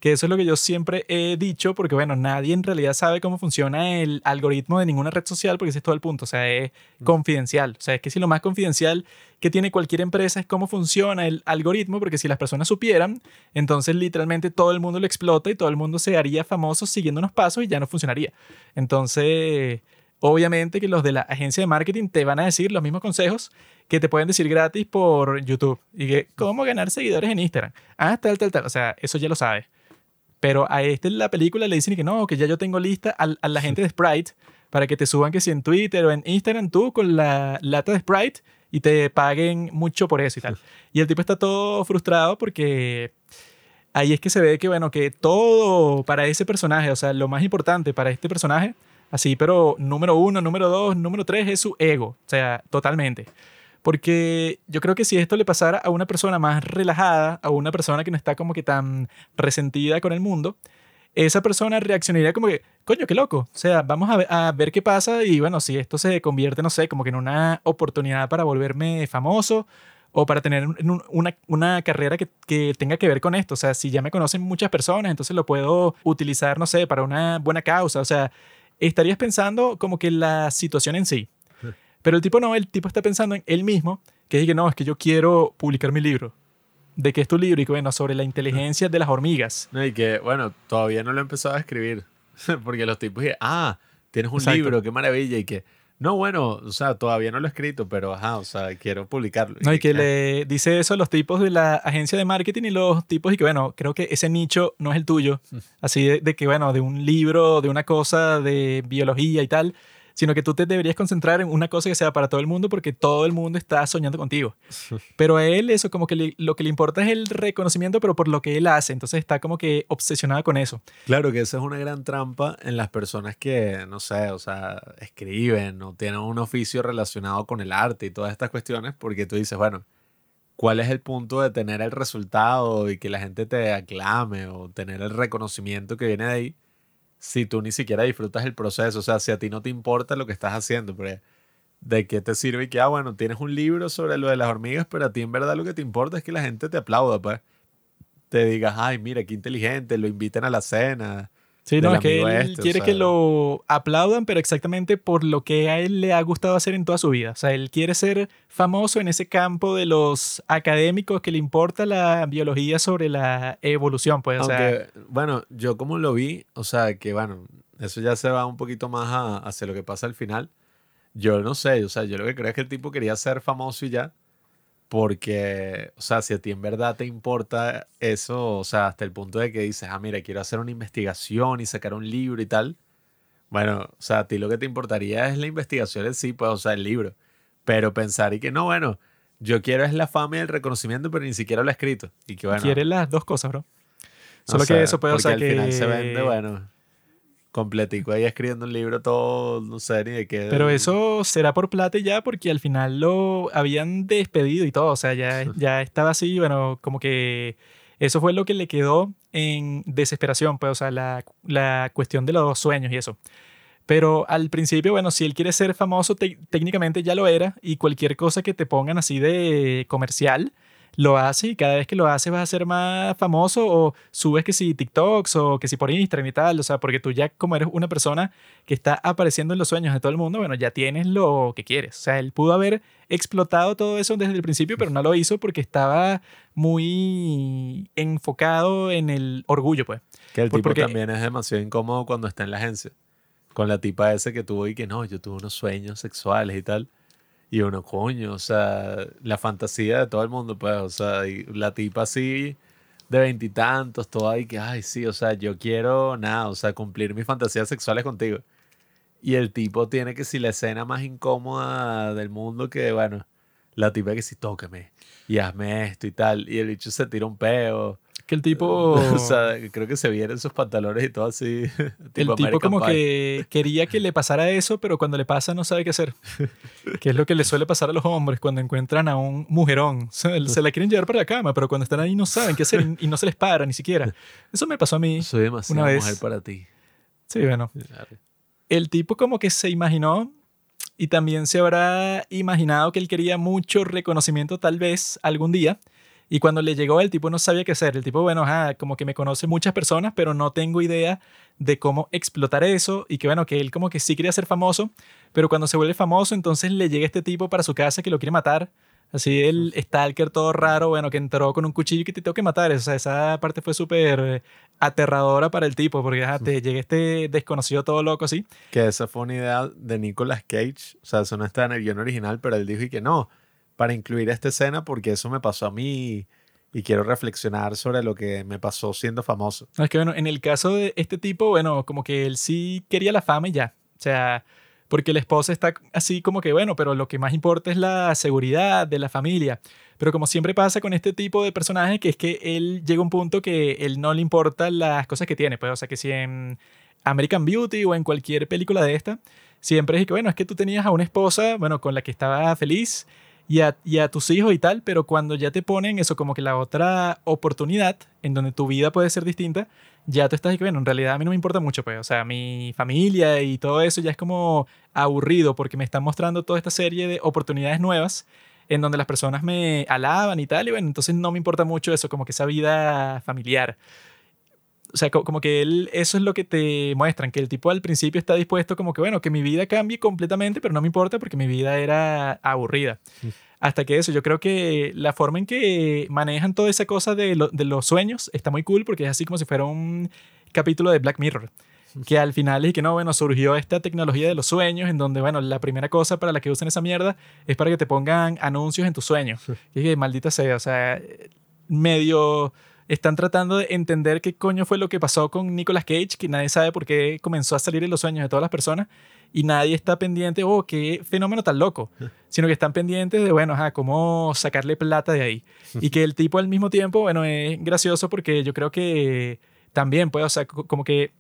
que eso es lo que yo siempre he dicho, porque bueno, nadie en realidad sabe cómo funciona el algoritmo de ninguna red social, porque ese es todo el punto, o sea, es mm. confidencial. O sea, es que si lo más confidencial que tiene cualquier empresa es cómo funciona el algoritmo, porque si las personas supieran, entonces literalmente todo el mundo lo explota y todo el mundo se haría famoso siguiendo unos pasos y ya no funcionaría. Entonces, obviamente que los de la agencia de marketing te van a decir los mismos consejos que te pueden decir gratis por YouTube y que cómo ganar seguidores en Instagram. Ah, tal, tal, tal. O sea, eso ya lo sabes. Pero a este en la película le dicen que no, que ya yo tengo lista a, la gente de Sprite para que te suban que si en Twitter o en Instagram tú con la lata de Sprite y te paguen mucho por eso y tal. Y el tipo está todo frustrado porque ahí es que se ve que, bueno, que todo para ese personaje, o sea, lo más importante para este personaje, así, pero número uno, número dos, número tres es su ego, o sea, totalmente. Porque yo creo que si esto le pasara a una persona más relajada, a una persona que no está como que tan resentida con el mundo, esa persona reaccionaría como que, coño, qué loco. O sea, vamos a ver, qué pasa y bueno, si esto se convierte, no sé, como que en una oportunidad para volverme famoso o para tener una, carrera que, que, tenga que ver con esto. O sea, si ya me conocen muchas personas, entonces lo puedo utilizar, no sé, para una buena causa. O sea, estarías pensando como que la situación en sí. Pero el tipo no, el tipo está pensando en él mismo, que dice, no, es que yo quiero publicar mi libro. ¿De qué es tu libro? Y que, bueno, sobre la inteligencia de las hormigas. No, y que, bueno, todavía no lo he empezado a escribir. Porque los tipos dicen, ah, tienes un libro, qué maravilla. Y que, no, bueno, o sea, todavía no lo he escrito, pero ajá, o sea, quiero publicarlo. No, y que le dice eso a los tipos de la agencia de marketing y los tipos y que, bueno, creo que ese nicho no es el tuyo. Mm. Así de, de que, bueno, de un libro, de una cosa de biología y tal sino que tú te deberías concentrar en una cosa que sea para todo el mundo porque todo el mundo está soñando contigo. Pero a él eso como que lo que le importa es el reconocimiento, pero por lo que él hace, entonces está como que obsesionado con eso. Claro que esa es una gran trampa en las personas que, no sé, o sea, escriben o tienen un oficio relacionado con el arte y todas estas cuestiones, porque tú dices, bueno, ¿cuál es el punto de tener el resultado y que la gente te aclame o tener el reconocimiento que viene de ahí? Si tú ni siquiera disfrutas el proceso? O sea, si a ti no te importa lo que estás haciendo, pero ¿de qué te sirve? que, ah, bueno, tienes un libro sobre lo de las hormigas, pero a ti en verdad lo que te importa es que la gente te aplauda, pues. Te digas, ay, mira, qué inteligente, lo inviten a la cena, Sí, no, es que él este, quiere que lo aplaudan, pero exactamente por lo que a él le ha gustado hacer en toda su vida. O sea, él quiere ser famoso en ese campo de los académicos que le importa la biología sobre la evolución, pues. Aunque, bueno, yo como lo vi, o sea, que bueno, eso ya se va un poquito más hacia lo que pasa al final. Yo no sé, o sea, yo lo que creo es que el tipo quería ser famoso y ya. Porque, o sea, si a ti en verdad te importa eso, o sea, hasta el punto de que dices, ah, mira, quiero hacer una investigación y sacar un libro y tal. Bueno, o sea, a ti lo que te importaría es la investigación en sí, pues, o sea, el libro. Pero pensar y que no, bueno, yo quiero es la fama y el reconocimiento, pero ni siquiera lo he escrito. Y que bueno. Quiere las dos cosas, bro. Solo que eso puede, o sea, al final se vende, bueno completico ahí escribiendo un libro todo, no sé ni de qué. Pero eso será por plata ya porque al final lo habían despedido y todo, o sea, ya, ya estaba así, bueno, como que eso fue lo que le quedó en desesperación, pues, o sea, la, la cuestión de los sueños y eso. Pero al principio, bueno, si él quiere ser famoso, técnicamente ya lo era y cualquier cosa que te pongan así de comercial, lo hace y cada vez que lo hace vas a ser más famoso o subes que si TikToks o que si por Instagram y tal, o sea, porque tú ya como eres una persona que está apareciendo en los sueños de todo el mundo, bueno, ya tienes lo que quieres. O sea, él pudo haber explotado todo eso desde el principio, pero no lo hizo porque estaba muy enfocado en el orgullo, pues. Que el tipo porque, también es demasiado incómodo cuando está en la agencia. Con la tipa ese que tuvo y que no, yo tuve unos sueños sexuales y tal. Y uno, coño, o sea, la fantasía de todo el mundo, pues, o sea, la tipa así, de veintitantos, todo ahí que, ay, sí, o sea, yo quiero nada, o sea, cumplir mis fantasías sexuales contigo. Y el tipo tiene que si la escena más incómoda del mundo que, bueno, la tipa que si tóqueme y hazme esto y tal. Y el bicho se tira un peo. Que el tipo. o sea, creo que se vieron sus pantalones y todo así. el tipo como que quería que le pasara eso, pero cuando le pasa no sabe qué hacer. que es lo que le suele pasar a los hombres cuando encuentran a un mujerón. Se, la quieren llevar para la cama, pero cuando están ahí no saben qué hacer y no se les para ni siquiera. Eso me pasó a mí. Soy demasiado una vez. mujer para ti. Sí, bueno. El tipo como que se imaginó y también se habrá imaginado que él quería mucho reconocimiento tal vez algún día. Y cuando le llegó, el tipo no sabía qué hacer. El tipo, bueno, como que me conoce muchas personas, pero no tengo idea de cómo explotar eso. Y que bueno, que él como que sí quería ser famoso, pero cuando se vuelve famoso, entonces le llega este tipo para su casa que lo quiere matar. Así el stalker todo raro, bueno, que entró con un cuchillo y que te tengo que matar. O sea, esa parte fue súper aterradora para el tipo, porque te llega este desconocido todo loco así. Que esa fue una idea de Nicolas Cage. O sea, eso no está en el guion original, pero él dijo y que no, para incluir esta escena porque eso me pasó a mí y quiero reflexionar sobre lo que me pasó siendo famoso. es que bueno, en el caso de este tipo, bueno, como que él sí quería la fama y ya. O sea, porque la esposa está así como que, bueno, pero lo que más importa es la seguridad de la familia. Pero como siempre pasa con este tipo de personaje, que es que él llega a un punto que él no le importa las cosas que tiene, pues, o sea, que si en American Beauty o en cualquier película de esta, siempre es que, bueno, es que tú tenías a una esposa, bueno, con la que estaba feliz y a, y a, tus hijos y tal, pero cuando ya te ponen eso como que la otra oportunidad en donde tu vida puede ser distinta, ya tú estás y que, bueno, en realidad a mí no me importa mucho, pues, o sea, mi familia y todo eso ya es como aburrido porque me están mostrando toda esta serie de oportunidades nuevas en donde las personas me alaban y tal, y bueno, entonces no me importa mucho eso, como que esa vida familiar. O sea, como que él, eso es lo que te muestran, que el tipo al principio está dispuesto como que, bueno, que mi vida cambie completamente, pero no me importa porque mi vida era aburrida. Hasta que eso, yo creo que la forma en que manejan toda esa cosa de, de los sueños está muy cool porque es así como si fuera un capítulo de Black Mirror que al final es que no, bueno, surgió esta tecnología de los sueños en donde, bueno, la primera cosa para la que usan esa mierda es para que te pongan anuncios en tus sueños. Y que maldita sea, o sea, medio están tratando de entender qué coño fue lo que pasó con Nicolas Cage, que nadie sabe por qué comenzó a salir en los sueños de todas las personas y nadie está pendiente, oh, qué fenómeno tan loco, sino que están pendientes de, bueno, ajá, cómo sacarle plata de ahí. Y que el tipo al mismo tiempo, bueno, es gracioso porque yo creo que también, pues, o sea, como que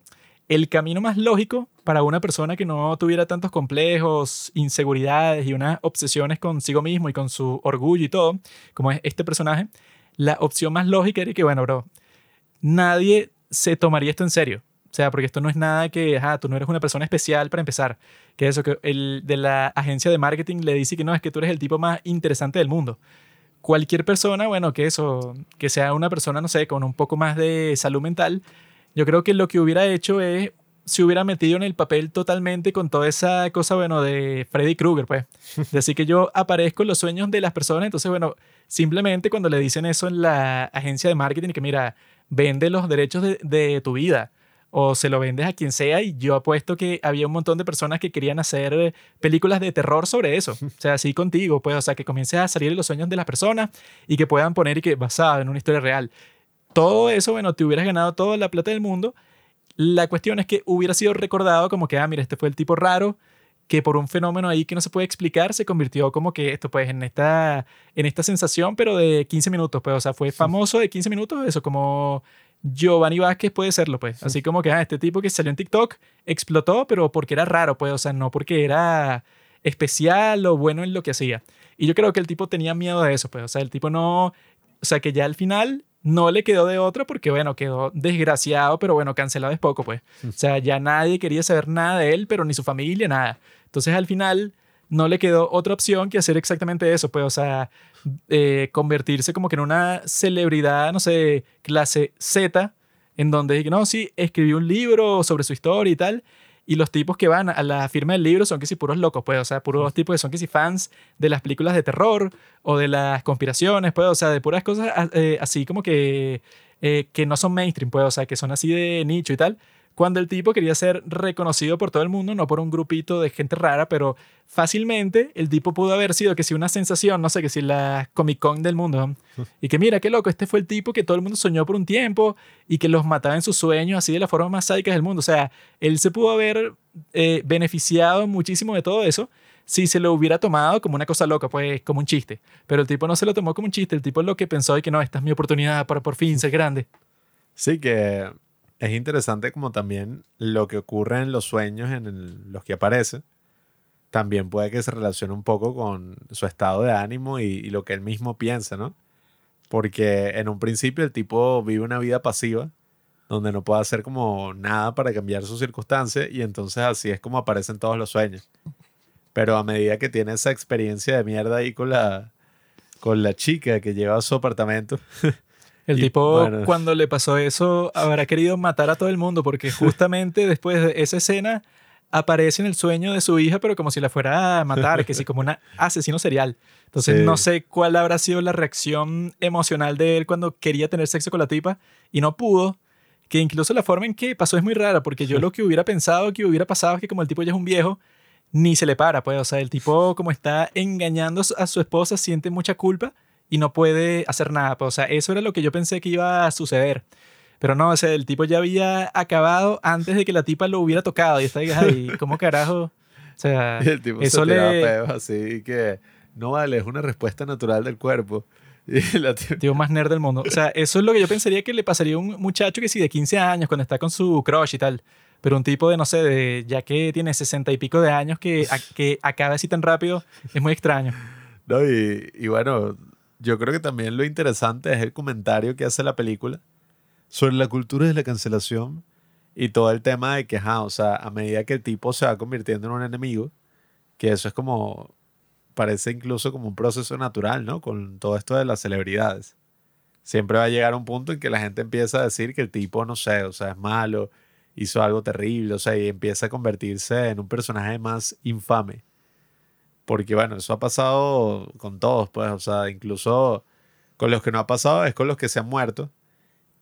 el camino más lógico para una persona que no tuviera tantos complejos, inseguridades y unas obsesiones consigo mismo y con su orgullo y todo, como es este personaje, la opción más lógica era que, bueno, bro, nadie se tomaría esto en serio. O sea, porque esto no es nada que, ajá, tú no eres una persona especial para empezar. Que eso, que el de la agencia de marketing le dice que no, es que tú eres el tipo más interesante del mundo. Cualquier persona, bueno, que eso, que sea una persona, no sé, con un poco más de salud mental, yo creo que lo que hubiera hecho es se hubiera metido en el papel totalmente con toda esa cosa, bueno, de Freddy Krueger, pues. Así que yo aparezco en los sueños de las personas, entonces, bueno, simplemente cuando le dicen eso en la agencia de marketing, que mira, vende los derechos de, de tu vida o se lo vendes a quien sea y yo apuesto que había un montón de personas que querían hacer películas de terror sobre eso. O sea, así contigo, pues, o sea, que comiences a salir los sueños de las personas y que puedan poner y que basado en una historia real todo eso, bueno, te hubieras ganado toda la plata del mundo. La cuestión es que hubiera sido recordado como que, ah, mira, este fue el tipo raro que por un fenómeno ahí que no se puede explicar se convirtió como que esto, pues, en esta, en esta sensación, pero de 15 minutos, pues, o sea, fue famoso de 15 minutos, eso como Giovanni Vázquez puede serlo, pues, así como que, ah, este tipo que salió en TikTok explotó, pero porque era raro, pues, o sea, no porque era especial o bueno en lo que hacía. Y yo creo que el tipo tenía miedo de eso, pues, o sea, el tipo no, o sea, que ya al final no le quedó de otra porque, bueno, quedó desgraciado, pero bueno, cancelado es poco, pues. O sea, ya nadie quería saber nada de él, pero ni su familia, nada. Entonces, al final, no le quedó otra opción que hacer exactamente eso, pues, o sea, eh, convertirse como que en una celebridad, no sé, clase Z, en donde, no, sí, escribió un libro sobre su historia y tal, y los tipos que van a la firma del libro son que si puros locos, pues, o sea, puros tipos que son que si fans de las películas de terror o de las conspiraciones, pues, o sea, de puras cosas eh, así como que, eh, que no son mainstream, pues, o sea, que son así de nicho y tal. Cuando el tipo quería ser reconocido por todo el mundo, no por un grupito de gente rara, pero fácilmente el tipo pudo haber sido que si una sensación, no sé, que si la Comic Con del mundo, y que mira, qué loco, este fue el tipo que todo el mundo soñó por un tiempo y que los mataba en sus sueños así de la forma más sádica del mundo. O sea, él se pudo haber eh, beneficiado muchísimo de todo eso si se lo hubiera tomado como una cosa loca, pues como un chiste. Pero el tipo no se lo tomó como un chiste, el tipo lo que pensó es que no, esta es mi oportunidad para por fin ser grande. Sí, que es interesante como también lo que ocurre en los sueños en los que aparece, también puede que se relacione un poco con su estado de ánimo y, lo que él mismo piensa, ¿no? Porque en un principio el tipo vive una vida pasiva, donde no puede hacer como nada para cambiar sus circunstancias y entonces así es como aparecen todos los sueños. Pero a medida que tiene esa experiencia de mierda ahí con la, con la chica que lleva a su apartamento, El tipo, cuando le pasó eso, habrá querido matar a todo el mundo, porque justamente después de esa escena aparece en el sueño de su hija, pero como si la fuera a matar, que sí, como un asesino serial. Entonces, no sé cuál habrá sido la reacción emocional de él cuando quería tener sexo con la tipa y no pudo. Que incluso la forma en que pasó es muy rara, porque yo lo que hubiera pensado que hubiera pasado es que como el tipo ya es un viejo, ni se le para, pues, o sea, el tipo como está engañando a su esposa, siente mucha culpa y no puede hacer nada. Pues, o sea, eso era lo que yo pensé que iba a suceder. Pero no, o sea, el tipo ya había acabado antes de que la tipa lo hubiera tocado. Y está ahí, ¿cómo carajo? O sea, el tipo eso se le. así que no vale, es una respuesta natural del cuerpo. Y la Tío más nerd del mundo. O sea, eso es lo que yo pensaría que le pasaría a un muchacho que sí, de 15 años, cuando está con su crush y tal. Pero un tipo de, no sé, de, ya que tiene 60 y pico de años, que, que acabe así tan rápido, es muy extraño. No, y, y bueno, yo creo que también lo interesante es el comentario que hace la película sobre la cultura de la cancelación y todo el tema de que, o sea, a medida que el tipo se va convirtiendo en un enemigo, que eso es como, parece incluso como un proceso natural, ¿no? Con todo esto de las celebridades. Siempre va a llegar un punto en que la gente empieza a decir que el tipo, no sé, o sea, es malo, hizo algo terrible, o sea, y empieza a convertirse en un personaje más infame. Porque bueno, eso ha pasado con todos, pues, o sea, incluso con los que no ha pasado es con los que se han muerto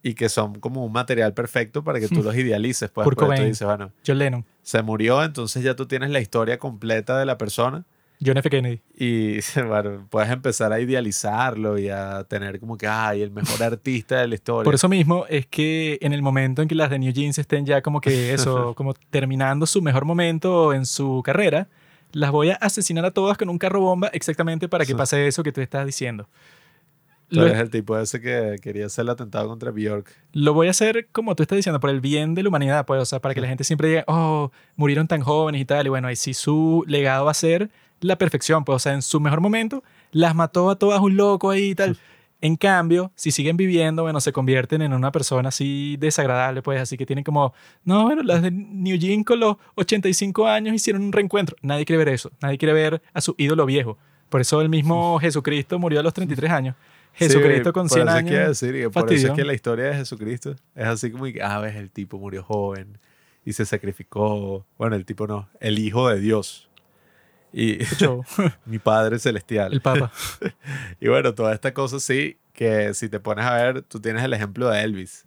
y que son como un material perfecto para que tú los idealices, pues. Porque tú dices, bueno, John Lennon. Se murió, entonces ya tú tienes la historia completa de la persona. John F. Kennedy. Y bueno, puedes empezar a idealizarlo y a tener como que, ay, el mejor artista de la historia. Por eso mismo es que en el momento en que las de New Jeans estén ya como que eso, como terminando su mejor momento en su carrera, las voy a asesinar a todas con un carro bomba exactamente para que pase eso que tú estás diciendo. Tú eres el tipo ese que quería hacer el atentado contra Bjork. Lo voy a hacer como tú estás diciendo, por el bien de la humanidad, pues, o sea, para que la gente siempre diga, oh, murieron tan jóvenes y tal. Y bueno, ahí sí su legado va a ser la perfección, pues, o sea, en su mejor momento las mató a todas un loco ahí y tal. En cambio, si siguen viviendo, bueno, se convierten en una persona así desagradable, pues así que tienen como, no, bueno, las de New Jean con los 85 años hicieron un reencuentro. Nadie quiere ver eso, nadie quiere ver a su ídolo viejo. Por eso el mismo Jesucristo murió a los 33 años. Jesucristo con 100 años. Decir, por eso es que la historia de Jesucristo es así como, ah, ves, el tipo murió joven y se sacrificó. Bueno, el tipo no, el hijo de Dios. Y mi Padre Celestial. El Papa. y bueno, toda esta cosa sí, que si te pones a ver, tú tienes el ejemplo de Elvis.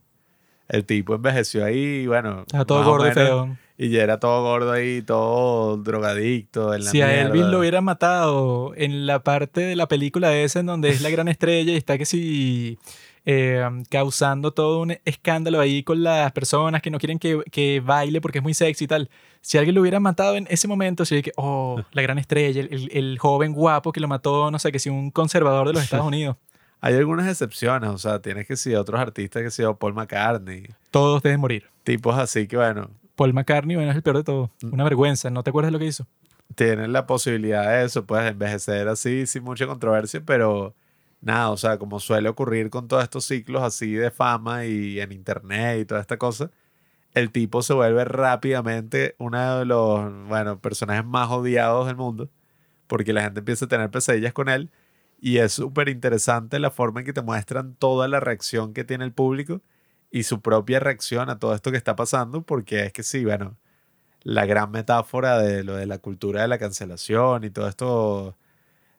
El tipo envejeció ahí y bueno. Todo gordo y feo. Y ya era todo gordo ahí, todo drogadicto. En la si a Elvis lo hubieran matado en la parte de la película esa en donde es la gran estrella y está que si eh, causando todo un escándalo ahí con las personas que no quieren que, que, baile porque es muy sexy y tal. Si alguien lo hubiera matado en ese momento, sería que, oh, la gran estrella, el, el, joven guapo que lo mató, no sé, que si un conservador de los Estados Unidos. Hay algunas excepciones, o sea, tienes que ser otros artistas que sea Paul McCartney. Todos deben morir. Tipos así que, bueno. Paul McCartney, bueno, es el peor de todo. Mm. Una vergüenza, ¿no te acuerdas de lo que hizo? Tienen la posibilidad de eso, puedes envejecer así sin mucha controversia, pero nada, o sea, como suele ocurrir con todos estos ciclos así de fama y en internet y toda esta cosa, el tipo se vuelve rápidamente uno de los, bueno, personajes más odiados del mundo, porque la gente empieza a tener pesadillas con él y es súper interesante la forma en que te muestran toda la reacción que tiene el público y su propia reacción a todo esto que está pasando, porque es que sí, bueno, la gran metáfora de lo de la cultura de la cancelación y todo esto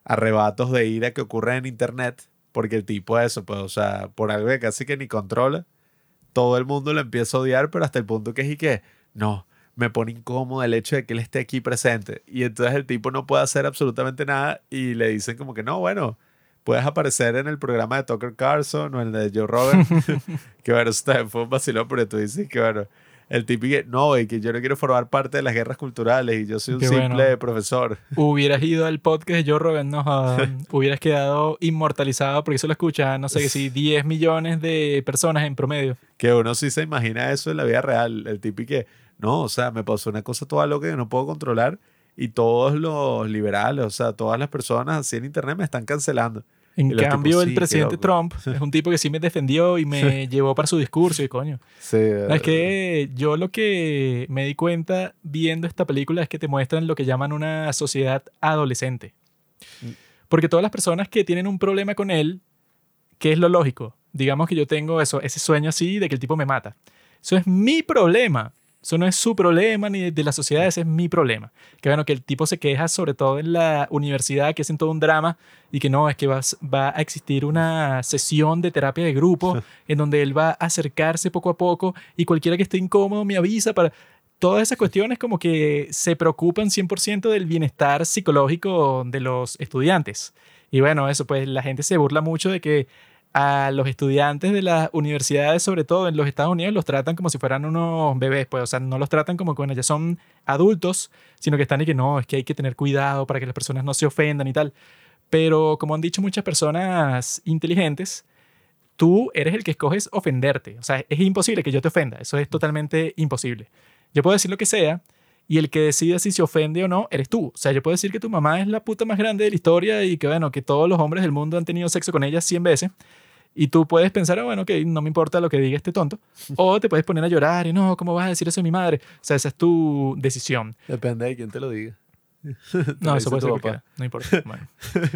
arrebatos de ira que ocurren en internet, porque el tipo de eso, pues, o sea, por algo que casi que ni controla, todo el mundo lo empieza a odiar, pero hasta el punto que es y que, no, me pone incómodo el hecho de que él esté aquí presente. Y entonces el tipo no puede hacer absolutamente nada y le dicen como que no, bueno, puedes aparecer en el programa de Tucker Carlson o en el de Joe Rogan. que bueno, eso también fue un vacilón, pero tú dices que bueno, el que no, y que yo no quiero formar parte de las guerras culturales y yo soy un simple profesor. Hubieras ido al podcast de Joe Rogan, no, hubieras quedado inmortalizado porque eso lo escucha, no sé qué si 10 millones de personas en promedio. Que uno sí se imagina eso en la vida real, el que no, o sea, me pasó una cosa toda loca que no puedo controlar y todos los liberales, o sea, todas las personas así en internet me están cancelando. En cambio, el presidente Trump es un tipo que sí me defendió y me llevó para su discurso y coño. Sí, es que yo lo que me di cuenta viendo esta película es que te muestran lo que llaman una sociedad adolescente. Porque todas las personas que tienen un problema con él, ¿qué es lo lógico? Digamos que yo tengo eso, ese sueño así de que el tipo me mata. Eso es mi problema. Eso no es su problema ni de la sociedad, ese es mi problema. Que bueno, que el tipo se queja sobre todo en la universidad, que hacen todo un drama y que no, es que va, va a existir una sesión de terapia de grupo en donde él va a acercarse poco a poco y cualquiera que esté incómodo me avisa para... Todas esas cuestiones como que se preocupan 100% del bienestar psicológico de los estudiantes. Y bueno, eso pues la gente se burla mucho de que a los estudiantes de las universidades, sobre todo en los Estados Unidos, los tratan como si fueran unos bebés, pues, o sea, no los tratan como cuando ya son adultos, sino que están y que no, es que hay que tener cuidado para que las personas no se ofendan y tal. Pero como han dicho muchas personas inteligentes, tú eres el que escoges ofenderte. O sea, es imposible que yo te ofenda, eso es totalmente imposible. Yo puedo decir lo que sea, y el que decide si se ofende o no eres tú. O sea, yo puedo decir que tu mamá es la puta más grande de la historia y que, bueno, que todos los hombres del mundo han tenido sexo con ella 100 veces. Y tú puedes pensar, ah, bueno, que no me importa lo que diga este tonto. O te puedes poner a llorar y no, ¿cómo vas a decir eso de mi madre? O sea, esa es tu decisión. Depende de quién te lo diga. no, eso puede ser que No importa. Bueno,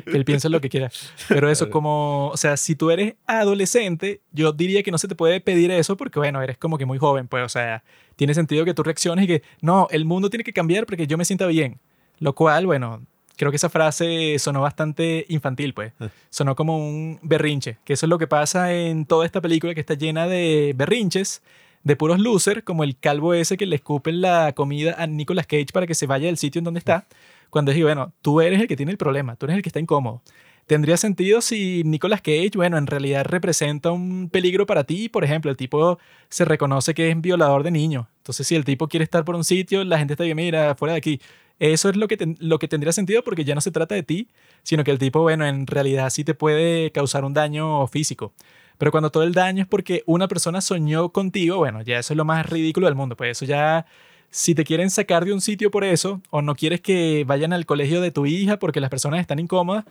que él piense lo que quiera. Pero eso como, o sea, si tú eres adolescente, yo diría que no se te puede pedir eso porque, bueno, eres como que muy joven, pues, o sea, tiene sentido que tú reacciones y que, no, el mundo tiene que cambiar porque yo me sienta bien. Lo cual, bueno, creo que esa frase sonó bastante infantil, pues. Ah. Sonó como un berrinche, que eso es lo que pasa en toda esta película que está llena de berrinches de puros losers, como el calvo ese que le escupe la comida a Nicolas Cage para que se vaya del sitio en donde está, cuando digo, bueno, tú eres el que tiene el problema, tú eres el que está incómodo. Tendría sentido si Nicolas Cage, bueno, en realidad representa un peligro para ti. Por ejemplo, el tipo se reconoce que es violador de niños. Entonces, si el tipo quiere estar por un sitio, la gente está bien, mira, fuera de aquí. Eso es lo que, lo que tendría sentido porque ya no se trata de ti, sino que el tipo, bueno, en realidad sí te puede causar un daño físico. Pero cuando todo el daño es porque una persona soñó contigo, bueno, ya eso es lo más ridículo del mundo. Pues eso ya, si te quieren sacar de un sitio por eso, o no quieres que vayan al colegio de tu hija porque las personas están incómodas,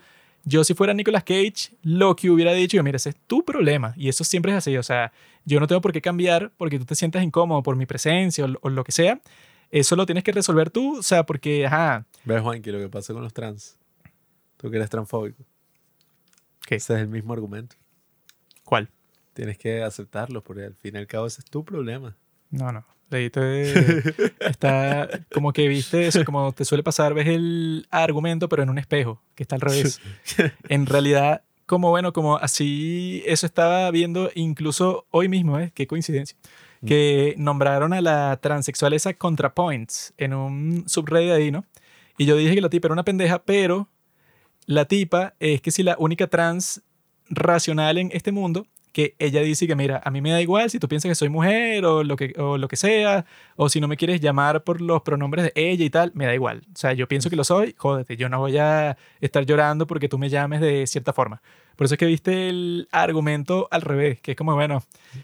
yo si fuera Nicolas Cage, lo que hubiera dicho, mira, ese es tu problema. Y eso siempre es así. O sea, yo no tengo por qué cambiar porque tú te sientas incómodo por mi presencia o, lo que sea. Eso lo tienes que resolver tú. O sea, porque, ajá. Ves, Juanqui, lo que pasa con los trans. Tú que eres transfóbico. ¿Qué? Ese es el mismo argumento. ¿Cuál? Tienes que aceptarlo, porque al fin y al cabo ese es tu problema. No, no. está como que viste eso, como te suele pasar, ves el argumento, pero en un espejo, que está al revés. En realidad, como bueno, como así, eso estaba viendo incluso hoy mismo, ¿eh? Qué coincidencia. Mm. Que nombraron a la transexual esa ContraPoints en un subreddit ahí, ¿no? Y yo dije que la tipa era una pendeja, pero la tipa es que si la única trans racional en este mundo que ella dice que, mira, a mí me da igual si tú piensas que soy mujer o lo que, o lo que sea, o si no me quieres llamar por los pronombres de ella y tal, me da igual. O sea, yo pienso que lo soy, jódete, yo no voy a estar llorando porque tú me llames de cierta forma. Por eso es que viste el argumento al revés, que es como, bueno,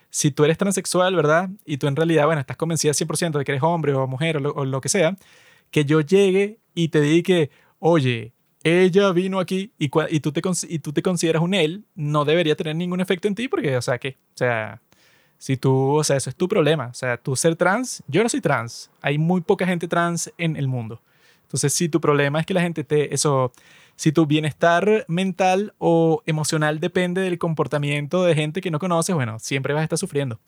si tú eres transexual, ¿verdad? Y tú en realidad, bueno, estás convencida 100% de que eres hombre o mujer o lo, o lo que sea, que yo llegue y te diga que, oye, ella vino aquí y, y, tú te, consideras un él, no debería tener ningún efecto en ti porque, o sea, ¿qué? O sea, si tú, o sea, eso es tu problema. O sea, tú ser trans, yo no soy trans. Hay muy poca gente trans en el mundo. Entonces, si tu problema es que la gente te, eso, si tu bienestar mental o emocional depende del comportamiento de gente que no conoces, bueno, siempre vas a estar sufriendo.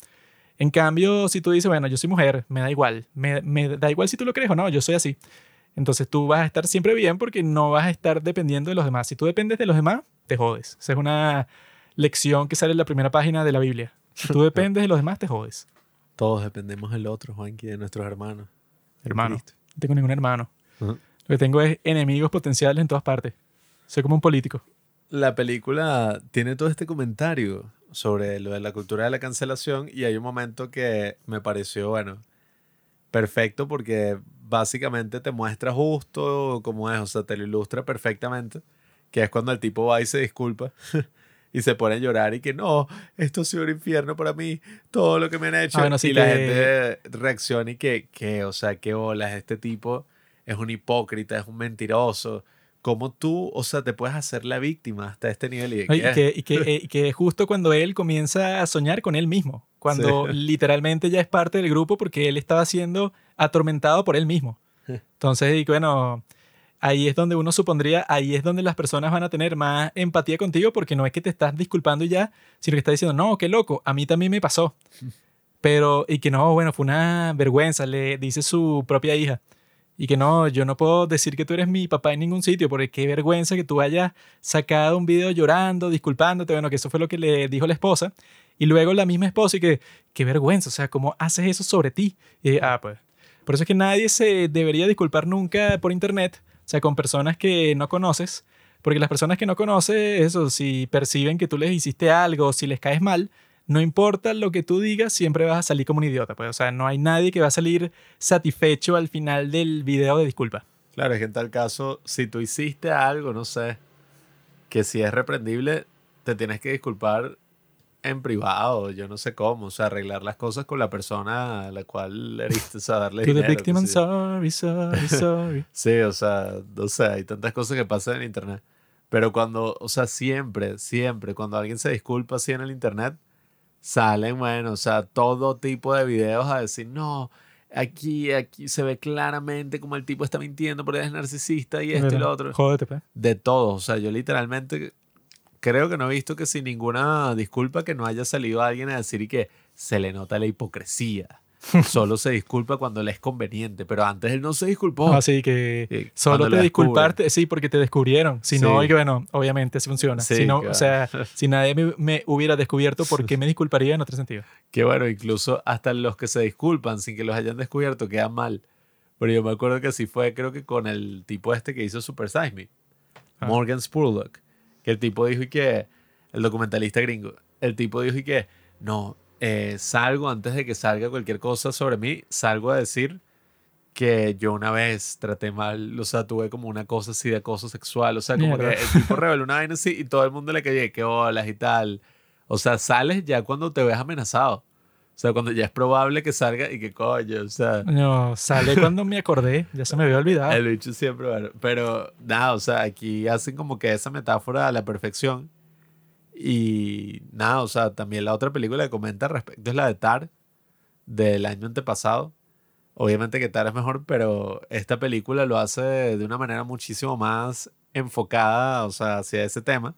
En cambio, si tú dices, bueno, yo soy mujer, me da igual, me, me da igual si tú lo crees o no, yo soy así. Entonces tú vas a estar siempre bien porque no vas a estar dependiendo de los demás. Si tú dependes de los demás, te jodes. Esa es una lección que sale en la primera página de la Biblia. Si tú dependes de los demás, te jodes. Todos dependemos del otro, Juanqui, de nuestros hermanos. Hermano. No tengo ningún hermano. Lo que tengo es enemigos potenciales en todas partes. Soy como un político. La película tiene todo este comentario sobre lo de la cultura de la cancelación y hay un momento que me pareció, bueno, perfecto porque básicamente te muestra justo como es, o sea, te lo ilustra perfectamente, que es cuando el tipo va y se disculpa y se pone a llorar y que no, esto ha sido un infierno para mí, todo lo que me han hecho. Ah, y la gente reacciona y que, que, o sea, qué bolas, este tipo es un hipócrita, es un mentiroso. ¿Cómo tú, o sea, te puedes hacer la víctima hasta este nivel? Y, que, y, que, que, justo cuando él comienza a soñar con él mismo, cuando literalmente ya es parte del grupo porque él estaba siendo atormentado por él mismo. Entonces, y bueno, ahí es donde uno supondría, ahí es donde las personas van a tener más empatía contigo porque no es que te estás disculpando ya, sino que estás diciendo, no, qué loco, a mí también me pasó. Pero, y que no, bueno, fue una vergüenza, le dice su propia hija. Y que no, yo no puedo decir que tú eres mi papá en ningún sitio, porque qué vergüenza que tú hayas sacado un video llorando, disculpándote, bueno, que eso fue lo que le dijo la esposa. Y luego la misma esposa y que, qué vergüenza, o sea, ¿cómo haces eso sobre ti? Y, ah, pues, por eso es que nadie se debería disculpar nunca por internet, o sea, con personas que no conoces, porque las personas que no conoces, eso, si perciben que tú les hiciste algo, si les caes mal, no importa lo que tú digas, siempre vas a salir como un idiota. Pues. O sea, no hay nadie que va a salir satisfecho al final del video de disculpa. Claro, es que en tal caso, si tú hiciste algo, no sé, que si es reprendible, te tienes que disculpar en privado, yo no sé cómo, o sea, arreglar las cosas con la persona a la cual heriste, o sea, darle dinero. victim pues, sorry, sorry, sorry. sí, o sea, no sé, hay tantas cosas que pasan en internet. Pero cuando, o sea, siempre, siempre, cuando alguien se disculpa así en el internet, salen, bueno, o sea, todo tipo de videos a decir, no, aquí, aquí se ve claramente como el tipo está mintiendo porque es narcisista y esto y lo otro. Jódete, pues. De todo, o sea, yo literalmente creo que no he visto que sin ninguna disculpa que no haya salido alguien a decir y que se le nota la hipocresía. Solo se disculpa cuando le es conveniente, pero antes él no se disculpó. Así que solo te disculparte, sí, porque te descubrieron. Si no, bueno, obviamente así funciona. si no, o sea, si nadie me, hubiera descubierto, ¿por qué me disculparía en otro sentido? Que bueno, incluso hasta los que se disculpan sin que los hayan descubierto quedan mal. Pero yo me acuerdo que así fue, creo que con el tipo este que hizo Super Size Me, ah. Morgan Spurlock que el tipo dijo y que, el documentalista gringo, el tipo dijo y que, no, eh, salgo antes de que salga cualquier cosa sobre mí, salgo a decir que yo una vez traté mal, o sea, tuve como una cosa así de acoso sexual, o sea, como que el tipo reveló una vaina así y todo el mundo le cayó, que olas y tal. O sea, sales ya cuando te ves amenazado. O sea, cuando ya es probable que salga y que coño, o sea. No, sale cuando me acordé, ya se me había olvidado. El bicho siempre, bueno, pero nada, o sea, aquí hacen como que esa metáfora a la perfección. Y nada, o sea, también la otra película que comenta al respecto es la de Tar, del año antepasado. Obviamente que Tar es mejor, pero esta película lo hace de una manera muchísimo más enfocada, o sea, hacia ese tema.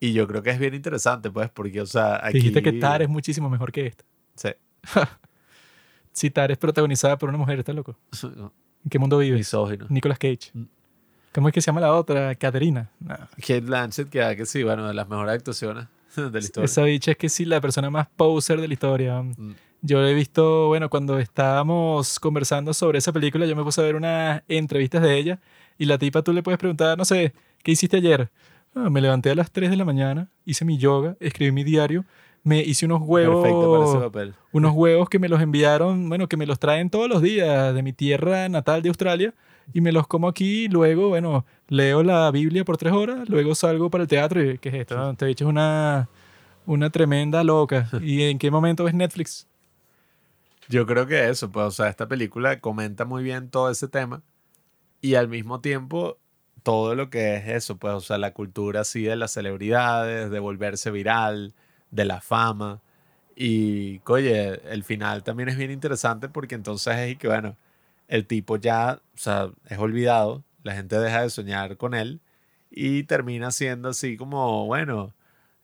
Y yo creo que es bien interesante, pues, porque, o sea, aquí... Dijiste que Tar es muchísimo mejor que esta. Sí. Citar es protagonizada por una mujer, ¿estás loco? ¿En qué mundo vive? Misógino. Nicolas Cage. ¿Cómo es que se llama la otra? Caterina. Kate Blanchett, que, ah, que sí, bueno, de las mejores actuaciones de la historia. Esa bicha es que sí, la persona más poser de la historia. Mm. Yo he visto, bueno, cuando estábamos conversando sobre esa película, yo me puse a ver unas entrevistas de ella y la tipa tú le puedes preguntar, no sé, ¿qué hiciste ayer? Ah, me levanté a las 3 de la mañana, hice mi yoga, escribí mi diario, me hice unos huevos. Unos huevos que me los enviaron, bueno, que me los traen todos los días de mi tierra natal de Australia. Y me los como aquí, luego, bueno, leo la Biblia por tres horas, luego salgo para el teatro y ¿qué es esto? Te he dicho una, una tremenda loca. ¿Y en qué momento ves Netflix? Yo creo que eso, pues, o sea, esta película comenta muy bien todo ese tema y al mismo tiempo todo lo que es eso, pues, o sea, la cultura así de las celebridades, de volverse viral, de la fama. Y, oye, el final también es bien interesante porque entonces es que, bueno, el tipo ya, o sea, es olvidado, la gente deja de soñar con él y termina siendo así como, bueno,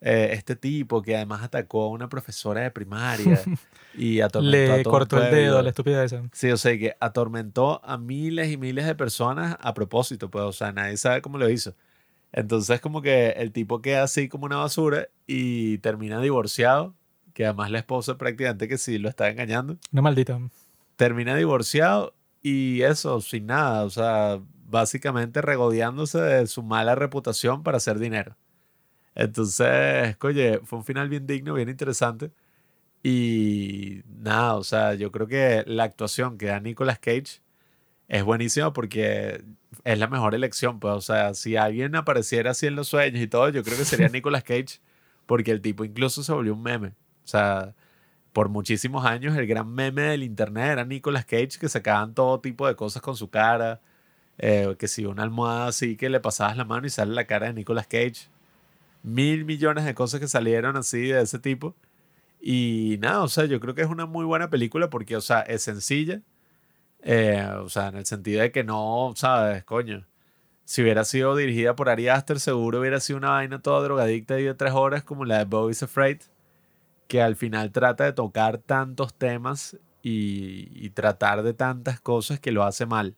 eh, este tipo que además atacó a una profesora de primaria y atormentó Le cortó el dedo, la estupidez. Sí, o sea, que atormentó a miles y miles de personas a propósito, pues, o sea, nadie sabe cómo lo hizo. Entonces como que el tipo queda así como una basura y termina divorciado que además la esposa prácticamente que sí lo está engañando. Una maldita. Termina divorciado y eso, sin nada, o sea, básicamente regodeándose de su mala reputación para hacer dinero. Entonces, oye, fue un final bien digno, bien interesante. Y nada, o sea, yo creo que la actuación que da Nicolas Cage es buenísima porque es la mejor elección. Pues, o sea, si alguien apareciera así en los sueños y todo, yo creo que sería Nicolas Cage, porque el tipo incluso se volvió un meme. O sea, por muchísimos años el gran meme del internet era Nicolas Cage, que sacaban todo tipo de cosas con su cara. Eh, que si una almohada así que le pasabas la mano y sale la cara de Nicolas Cage. Mil millones de cosas que salieron así de ese tipo. Y nada, o sea, yo creo que es una muy buena película porque, o sea, es sencilla eh, o sea, en el sentido de que no, ¿sabes? Coño. Si hubiera sido dirigida por Ari Aster, seguro hubiera sido una vaina toda drogadicta y de tres horas como la de Boys Afraid, que al final trata de tocar tantos temas y, tratar de tantas cosas que lo hace mal.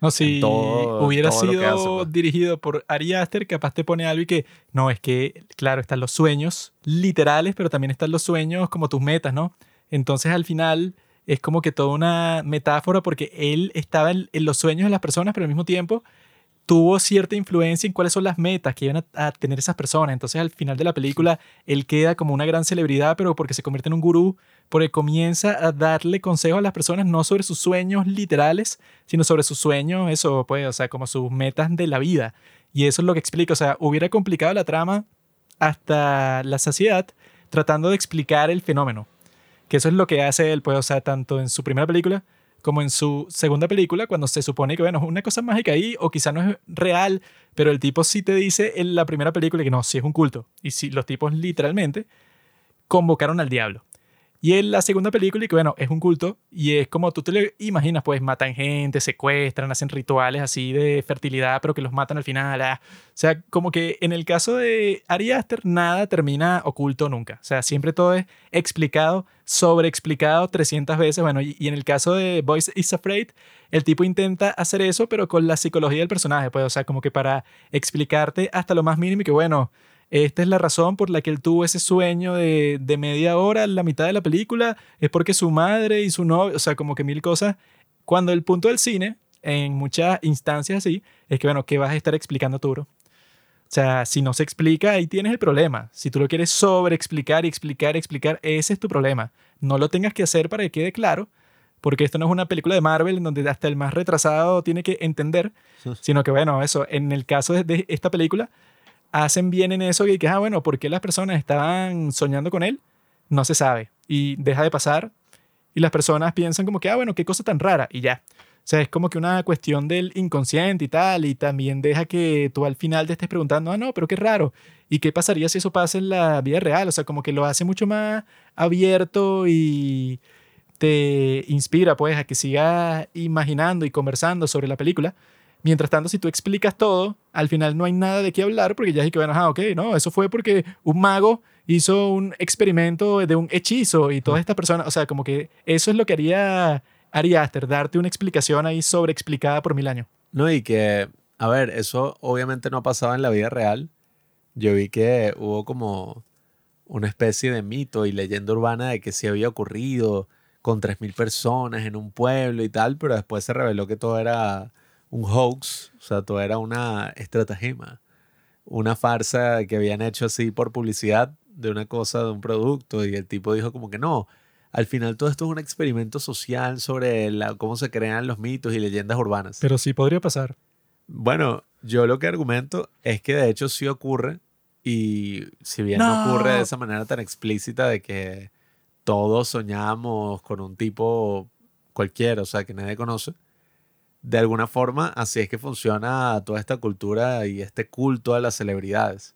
No, si hubiera sido pues. dirigido por Ari Aster, capaz te pone algo y que, no, es que, claro, están los sueños literales, pero también están los sueños como tus metas, ¿no? Entonces al final es como que toda una metáfora porque él estaba en, los sueños de las personas, pero al mismo tiempo tuvo cierta influencia en cuáles son las metas que iban a, tener esas personas. Entonces al final de la película él queda como una gran celebridad, pero porque se convierte en un gurú, porque comienza a darle consejos a las personas no sobre sus sueños literales, sino sobre sus sueños, eso pues, o sea, como sus metas de la vida. Y eso es lo que explica, o sea, hubiera complicado la trama hasta la saciedad tratando de explicar el fenómeno. Que eso es lo que hace él, pues, o sea, tanto en su primera película como en su segunda película, cuando se supone que, bueno, es una cosa mágica ahí, o quizá no es real, pero el tipo sí te dice en la primera película que no, sí es un culto. Y si los tipos literalmente convocaron al diablo. Y en la segunda película, y que bueno, es un culto, y es como tú te lo imaginas, pues matan gente, secuestran, hacen rituales así de fertilidad, pero que los matan al final. Ah. O sea, como que en el caso de Ari Aster, nada termina oculto nunca. O sea, siempre todo es explicado, sobreexplicado 300 veces. Bueno, y, y en el caso de Boys is Afraid, el tipo intenta hacer eso, pero con la psicología del personaje, pues, o sea, como que para explicarte hasta lo más mínimo y que, bueno, esta es la razón por la que él tuvo ese sueño de, de media hora la mitad de la película, es porque su madre y su novio, o sea, como que mil cosas. Cuando el punto del cine, en muchas instancias así, es que, bueno, ¿qué vas a estar explicando tú, bro? O sea, si no se explica, ahí tienes el problema. Si tú lo quieres sobre explicar y explicar y explicar, ese es tu problema. No lo tengas que hacer para que quede claro, porque esto no es una película de Marvel en donde hasta el más retrasado tiene que entender, sino que, bueno, eso, en el caso de esta película, hacen bien en eso y que, ah, bueno, ¿por qué las personas estaban soñando con él? No se sabe. Y deja de pasar. Y las personas piensan como que, ah, bueno, qué cosa tan rara. Y ya. O sea, es como que una cuestión del inconsciente y tal. Y también deja que tú al final te estés preguntando, ah, no, pero qué raro. ¿Y qué pasaría si eso pasa en la vida real? O sea, como que lo hace mucho más abierto y te inspira, pues, a que sigas imaginando y conversando sobre la película Mientras tanto, si tú explicas todo, al final no hay nada de qué hablar porque ya es que, bueno, ah, ok, no, eso fue porque un mago hizo un experimento de un hechizo y toda esta persona, o sea, como que eso es lo que haría Ari Aster, darte una explicación ahí sobre explicada por mil años. No, y que, a ver, eso obviamente no pasaba en la vida real. Yo vi que hubo como una especie de mito y leyenda urbana de que sí había ocurrido con 3.000 personas en un pueblo y tal, pero después se reveló que todo era un hoax, o sea, todo era una estratagema, una farsa que habían hecho así por publicidad de una cosa, de un producto, y el tipo dijo como que no, al final todo esto es un experimento social sobre la, cómo se crean los mitos y leyendas urbanas. Pero sí podría pasar. Bueno, yo lo que argumento es que de hecho sí ocurre, y si bien no, ocurre de esa manera tan explícita de que todos soñamos con un tipo cualquiera, o sea, que nadie conoce, de alguna forma así es que funciona toda esta cultura y este culto a las celebridades.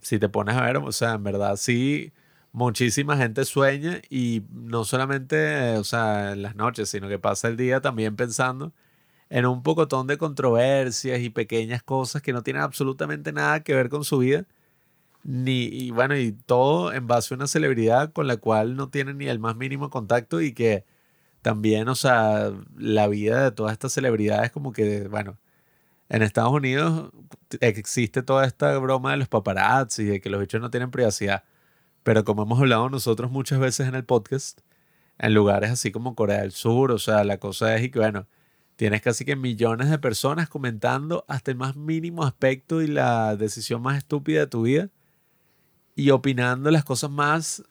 Si te pones a ver, o sea, en verdad sí, muchísima gente sueña y no solamente, o sea, en las noches, sino que pasa el día también pensando en un pocotón de controversias y pequeñas cosas que no tienen absolutamente nada que ver con su vida. Ni, y bueno, y todo en base a una celebridad con la cual no tienen ni el más mínimo contacto y que también, o sea, la vida de todas estas celebridades como que, bueno, en Estados Unidos existe toda esta broma de los paparazzi, de que los bichos no tienen privacidad. Pero como hemos hablado nosotros muchas veces en el podcast, en lugares así como Corea del Sur, o sea, la cosa es y que, bueno, tienes casi que millones de personas comentando hasta el más mínimo aspecto y la decisión más estúpida de tu vida y opinando las cosas más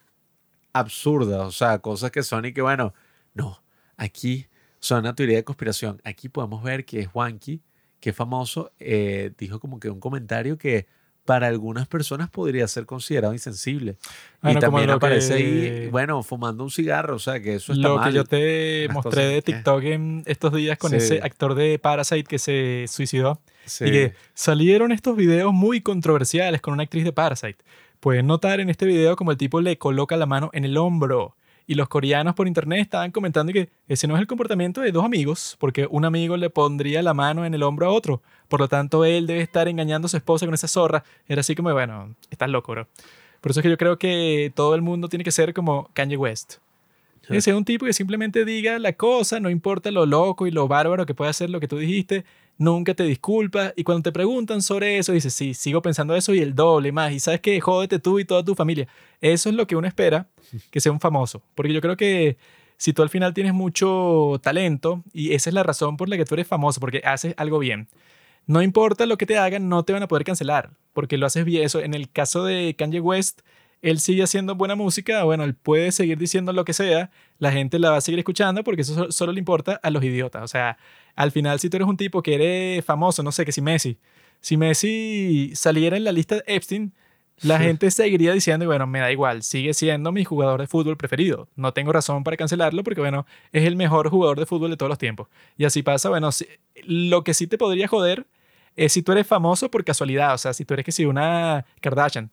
absurdas, o sea, cosas que son y que, bueno, no, aquí son una teoría de conspiración. Aquí podemos ver que Juanqui, que es famoso, eh, dijo como que un comentario que para algunas personas podría ser considerado insensible. y también aparece ahí, bueno, fumando un cigarro, o sea, que eso está Lo que yo te mostré de TikTok en estos días con ese actor de Parasite que se suicidó. Y que salieron estos videos muy controversiales con una actriz de Parasite. Pueden notar en este video como el tipo le coloca la mano en el hombro y los coreanos por internet estaban comentando que ese no es el comportamiento de dos amigos, porque un amigo le pondría la mano en el hombro a otro. Por lo tanto, él debe estar engañando a su esposa con esa zorra. Era así como, bueno, estás loco, bro. Por eso es que yo creo que todo el mundo tiene que ser como Kanye West. Ese es un tipo que simplemente diga la cosa, no importa lo loco y lo bárbaro que pueda ser lo que tú dijiste, nunca te disculpa. Y cuando te preguntan sobre eso, dices, sí, sigo pensando eso y el doble más. Y sabes que jódete tú y toda tu familia. Eso es lo que uno espera que sea un famoso. Porque yo creo que si tú al final tienes mucho talento, y esa es la razón por la que tú eres famoso, porque haces algo bien, no importa lo que te hagan, no te van a poder cancelar, porque lo haces bien. Eso, en el caso de Kanye West, él sigue haciendo buena música, bueno, él puede seguir diciendo lo que sea, la gente la va a seguir escuchando porque eso solo le importa a los idiotas. O sea, al final si tú eres un tipo que eres famoso, no sé, que si Messi, si Messi saliera en la lista de Epstein, la gente seguiría diciendo, bueno, me da igual, sigue siendo mi jugador de fútbol preferido. No tengo razón para cancelarlo porque, bueno, es el mejor jugador de fútbol de todos los tiempos. Y así pasa, bueno, lo que sí te podría joder es si tú eres famoso por casualidad, o sea, si tú eres que si una Kardashian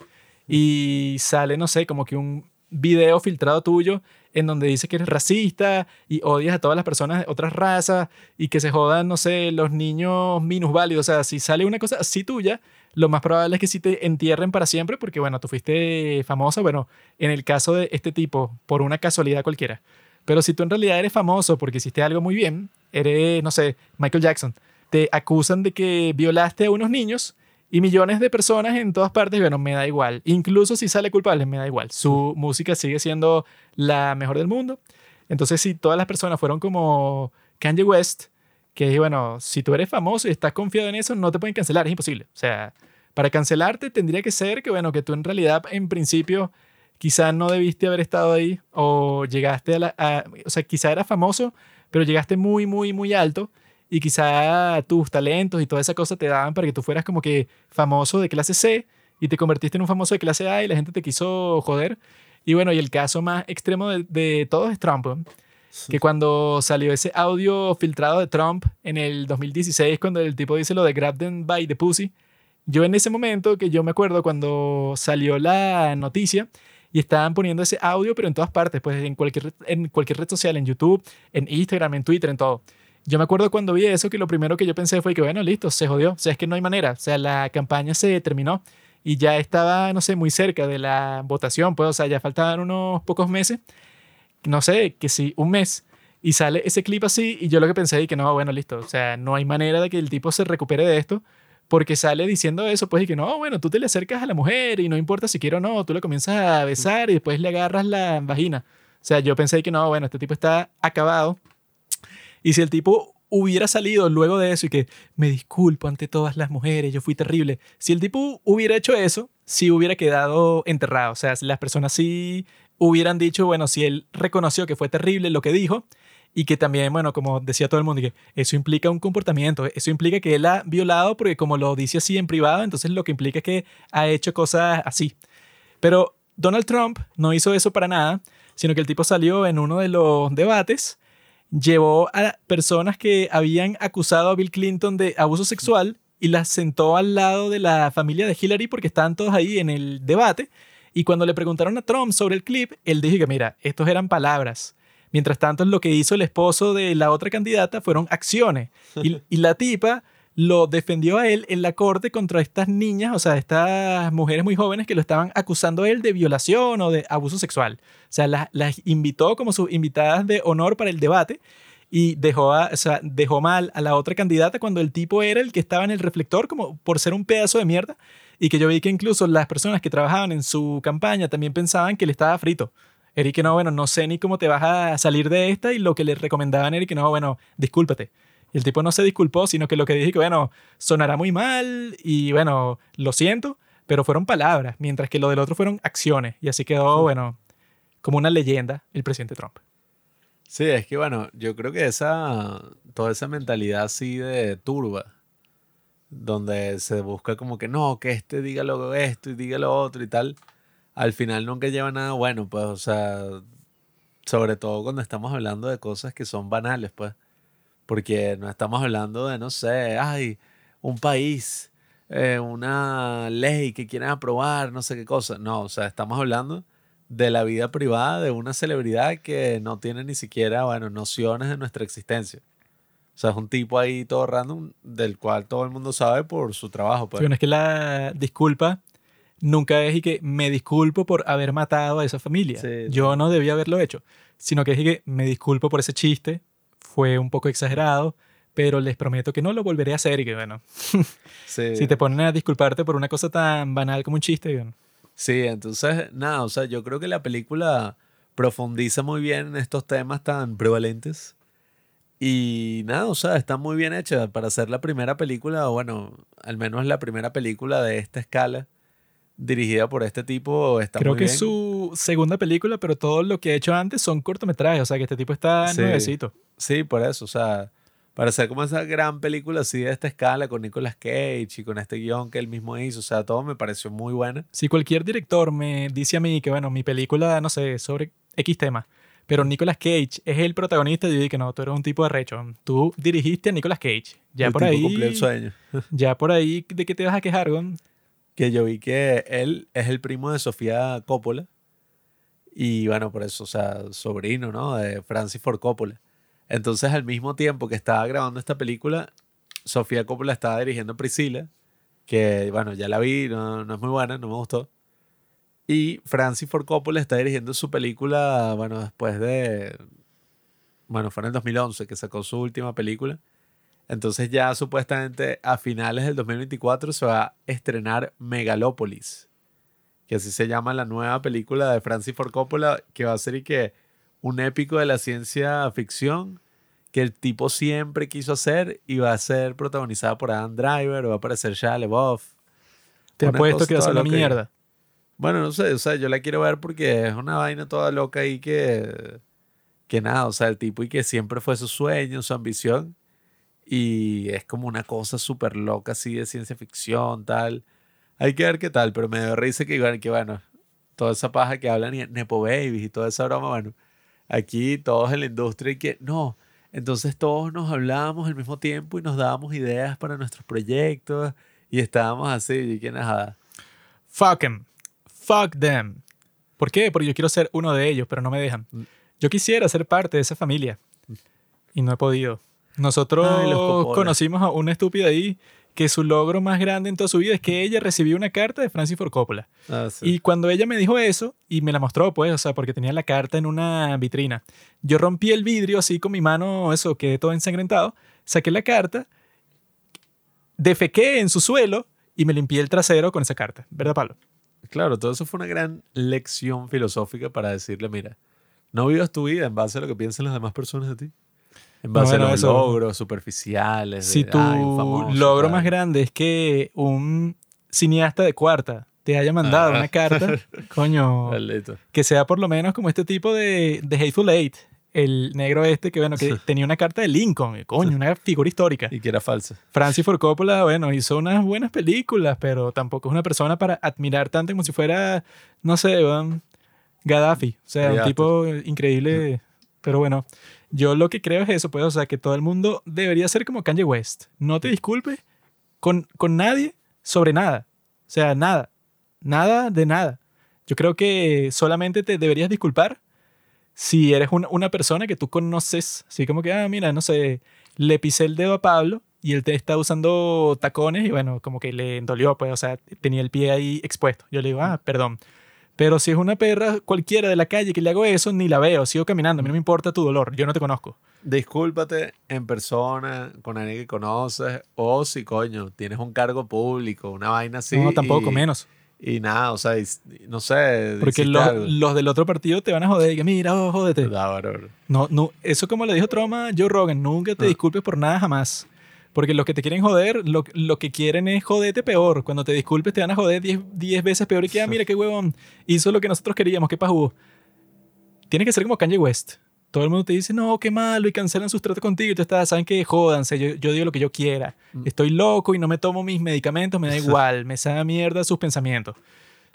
y sale, no sé, como que un video filtrado tuyo en donde dice que eres racista y odias a todas las personas de otras razas y que se jodan, no sé, los niños minusválidos. O sea, si sale una cosa así tuya, lo más probable es que sí te entierren para siempre porque, bueno, tú fuiste famoso, bueno, en el caso de este tipo, por una casualidad cualquiera. Pero si tú en realidad eres famoso porque hiciste algo muy bien, eres, no sé, Michael Jackson, te acusan de que violaste a unos niños y millones de personas en todas partes, bueno, me da igual. Incluso si sale culpable, me da igual. Su música sigue siendo la mejor del mundo. Entonces, si todas las personas fueron como Kanye West, que bueno, si tú eres famoso y estás confiado en eso, no te pueden cancelar, es imposible. O sea, para cancelarte tendría que ser que, bueno, que tú en realidad, en principio, quizá no debiste haber estado ahí o llegaste a la... o sea, quizá eras famoso, pero llegaste muy, muy, muy alto y quizá tus talentos y toda esa cosa te daban para que tú fueras como que famoso de clase C y te convertiste en un famoso de clase A y la gente te quiso joder. Y bueno, y el caso más extremo de, de todos es Trump, que cuando salió ese audio filtrado de Trump en el 2016, cuando el tipo dice lo de grab them by the pussy, yo en ese momento, que yo me acuerdo cuando salió la noticia, y estaban poniendo ese audio, pero en todas partes, pues en cualquier, en cualquier red social, en YouTube, en Instagram, en Twitter, en todo. Yo me acuerdo cuando vi eso que lo primero que yo pensé fue que, bueno, listo, se jodió. O sea, es que no hay manera. O sea, la campaña se terminó y ya estaba, no sé, muy cerca de la votación. Pues, o sea, ya faltaban unos pocos meses. No sé, que sí, un mes. Y sale ese clip así y yo lo que pensé y que no, bueno, listo. O sea, no hay manera de que el tipo se recupere de esto porque sale diciendo eso, pues, y que no, bueno, tú te le acercas a la mujer y no importa si quiere o no, tú le comienzas a besar y después le agarras la vagina. O sea, yo pensé que no, bueno, este tipo está acabado y si el tipo hubiera salido luego de eso y que me disculpo ante todas las mujeres, yo fui terrible. Si el tipo hubiera hecho eso, sí hubiera quedado enterrado. O sea, las personas sí hubieran dicho, bueno, si él reconoció que fue terrible lo que dijo y que también, bueno, como decía todo el mundo, que eso implica un comportamiento, eso implica que él ha violado porque como lo dice así en privado, entonces lo que implica es que ha hecho cosas así. Pero Donald Trump no hizo eso para nada, sino que el tipo salió en uno de los debates llevó a personas que habían acusado a Bill Clinton de abuso sexual y las sentó al lado de la familia de Hillary porque estaban todos ahí en el debate. Y cuando le preguntaron a Trump sobre el clip, él dijo que, mira, estos eran palabras. Mientras tanto, lo que hizo el esposo de la otra candidata fueron acciones. Y, y la tipa lo defendió a él en la corte contra estas niñas, o sea, estas mujeres muy jóvenes que lo estaban acusando a él de violación o de abuso sexual. O sea, las, invitó como sus invitadas de honor para el debate y dejó, o sea, dejó mal a la otra candidata cuando el tipo era el que estaba en el reflector como por ser un pedazo de mierda y que yo vi que incluso las personas que trabajaban en su campaña también pensaban que él estaba frito. Eric no, bueno, no sé ni cómo te vas a salir de esta y lo que le recomendaban Eric no, bueno, discúlpate. El tipo no se disculpó, sino que lo que dije que, bueno, sonará muy mal y bueno, lo siento, pero fueron palabras, mientras que lo del otro fueron acciones. Y así quedó, bueno, como una leyenda el presidente Trump. Sí, es que bueno, yo creo que esa, toda esa mentalidad así de turba, donde se busca como que no, que este diga lo esto y diga lo otro y tal, al final nunca lleva nada bueno, pues, o sea, sobre todo cuando estamos hablando de cosas que son banales, pues, porque no estamos hablando de, no sé, ay, un país, eh, una ley que quieren aprobar, no sé qué cosa, no, o sea, estamos hablando de la vida privada de una celebridad que no tiene ni siquiera, bueno, nociones de nuestra existencia. O sea, es un tipo ahí todo random del cual todo el mundo sabe por su trabajo. Pues. Sí, es que la disculpa nunca es y que me disculpo por haber matado a esa familia. Yo no debía haberlo hecho. Sino que es y que me disculpo por ese chiste. Fue un poco exagerado, pero les prometo que no lo volveré a hacer y que bueno. si te ponen a disculparte por una cosa tan banal como un chiste, bueno. Sí, entonces, nada, o sea, yo creo que la película profundiza muy bien en estos temas tan prevalentes. Y nada, o sea, está muy bien hecha para ser la primera película, o bueno, al menos la primera película de esta escala dirigida por este tipo. Está Creo que es su segunda película, pero todo lo que he hecho antes son cortometrajes, o sea que este tipo está nuevecito. Sí, por eso, o sea, para hacer como esa gran película así de esta escala con Nicolas Cage y con este guion que él mismo hizo, o sea, todo me pareció muy buena. Si cualquier director me dice a mí que, bueno, mi película, no sé, sobre X tema, pero Nicolas Cage es el protagonista, yo digo que no, tú eres un tipo de recho. Tú dirigiste a Nicolas Cage. Ya por ahí. el sueño. ya por ahí, ¿de qué te vas a quejar, Gon? Que yo vi que él es el primo de Sofía Coppola. Y bueno, por eso, o sea, sobrino, ¿no? De Francis Ford Coppola. Entonces, al mismo tiempo que estaba grabando esta película, Sofía Coppola estaba dirigiendo Priscila, que bueno, ya la vi, no, no es muy buena, no me gustó. Y Francis Ford Coppola está dirigiendo su película, bueno, después de, bueno, fue en el 2011 que sacó su última película. Entonces ya supuestamente a finales del 2024 se va a estrenar Megalópolis, que así se llama la nueva película de Francis Ford Coppola, que va a ser y que un épico de la ciencia ficción que el tipo siempre quiso hacer y va a ser protagonizada por Adam Driver va a aparecer Shia LaBeouf. Te apuesto que va a ser una mierda. Bueno, no sé, o sea, yo la quiero ver porque es una vaina toda loca ahí que, que nada, o sea, el tipo y que siempre fue su sueño, su ambición. Y es como una cosa súper loca así de ciencia ficción, tal. Hay que ver qué tal, pero me da risa que, que bueno, toda esa paja que hablan y Nepo Babies y toda esa broma, bueno, aquí todos en la industria y que no, entonces todos nos hablábamos al mismo tiempo y nos dábamos ideas para nuestros proyectos y estábamos así y que nada. Fuck em. Fuck them. ¿Por qué? Porque yo quiero ser uno de ellos, pero no me dejan. Mm. Yo quisiera ser parte de esa familia y no he podido. Nosotros conocimos a una estúpida ahí que su logro más grande en toda su vida es que ella recibió una carta de Francis Ford Coppola. Ah, y cuando ella me dijo eso, y me la mostró, pues, o sea, porque tenía la carta en una vitrina, yo rompí el vidrio así con mi mano, eso, quedé todo ensangrentado, saqué la carta, defequé en su suelo y me limpié el trasero con esa carta, ¿verdad, Pablo? Claro, todo eso fue una gran lección filosófica para decirle, mira, no vivas tu vida en base a lo que piensan las demás personas de ti. En base a los logros superficiales. Si tu logro más grande es que un cineasta de cuarta te haya mandado una carta, coño, que sea por lo menos como este tipo de, de Hateful Eight, el negro este que, bueno, que tenía una carta de Lincoln, coño, una figura histórica. Y que era falsa. Francis Ford Coppola, bueno, hizo unas buenas películas, pero tampoco es una persona para admirar tanto como si fuera, no sé, Gaddafi. O sea, un tipo increíble, pero bueno. Yo lo que creo es eso, pues, o sea, que todo el mundo debería ser como Kanye West. No te disculpes con, con nadie sobre nada. O sea, nada. Nada de nada. Yo creo que solamente te deberías disculpar si eres una, una persona que tú conoces, así como que, ah, mira, no sé, le pisé el dedo a Pablo y él te está usando tacones y bueno, como que le dolió, pues, o sea, tenía el pie ahí expuesto. Yo le digo, ah, perdón. Pero si es una perra cualquiera de la calle que le hago eso, ni la veo, sigo caminando, a mí no me importa tu dolor, yo no te conozco. discúlpate en persona con alguien que conoces o si coño tienes un cargo público, una vaina así. No, tampoco, y- menos. Y nada, o sea, y- no sé. Porque los, del otro partido te van a joder y que mira, oh, jódete. No, no, eso como le dijo Troma Joe Rogan, nunca te Ah. disculpes por nada jamás. Porque los que te quieren joder, lo, lo que quieren es joderte peor. Cuando te disculpes te van a joder 10 veces peor y que, ah, mira qué huevón, hizo lo que nosotros queríamos, qué pajugo. Tiene que ser como Kanye West. Todo el mundo te dice, no, qué malo, y cancelan sus tratos contigo. Y tú estás, saben que jódanse, yo, yo digo lo que yo quiera. Mm. Estoy loco y no me tomo mis medicamentos, me da igual, me sabe a mierda sus pensamientos.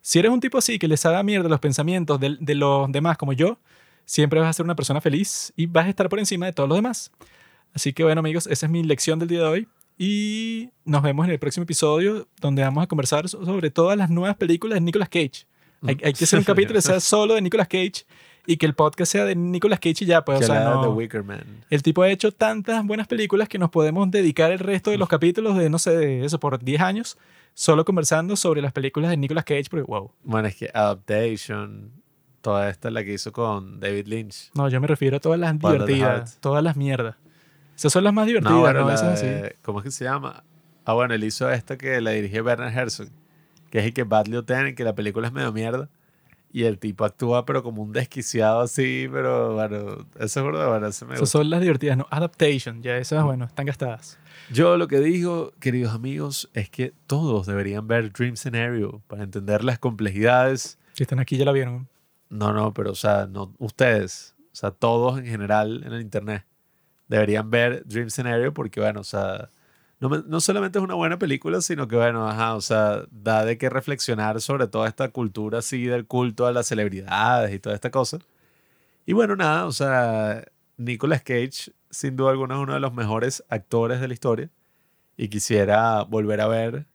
Si eres un tipo así que les haga mierda los pensamientos de, de los demás como yo, siempre vas a ser una persona feliz y vas a estar por encima de todos los demás. Así que bueno amigos, esa es mi lección del día de hoy y nos vemos en el próximo episodio donde vamos a conversar so- sobre todas las nuevas películas de Nicolas Cage. Hay, hay que hacer un capítulo que sea solo de Nicolas Cage y que el podcast sea de Nicolas Cage y ya, pues, o sea, no- The Wicker Man. el tipo ha hecho tantas buenas películas que nos podemos dedicar el resto de los capítulos de, no sé, de eso, por 10 años, solo conversando sobre las películas de Nicolas Cage, porque wow. Bueno, es que Adaptation, toda esta es la que hizo con David Lynch. No, yo me refiero a todas las divertidas, todas las mierdas. Esas son las más divertidas, No, ¿no? bueno, la Esas así. de- ¿Cómo es que se llama? Ah, bueno, él hizo esta que la dirigió Bernard Herzog, que es el que Bad Lieutenant, que la película es medio mierda. Y el tipo actúa, pero como un desquiciado así, pero bueno, eso es verdad, bueno, eso me Esas gusta. son las divertidas, ¿no? Adaptation, ya esas, bueno, están gastadas. Yo lo que digo, queridos amigos, es que todos deberían ver Dream Scenario para entender las complejidades. Si están aquí ya la vieron. No, no, pero o sea, no ustedes, o sea, todos en general en el internet deberían ver Dream Scenario porque, bueno, o sea, no, no solamente es una buena película, sino que, bueno, ajá, o sea, da de qué reflexionar sobre toda esta cultura así del culto a las celebridades y toda esta cosa. Y bueno, nada, o sea, Nicolas Cage, sin duda alguna, es uno de los mejores actores de la historia y quisiera volver a ver.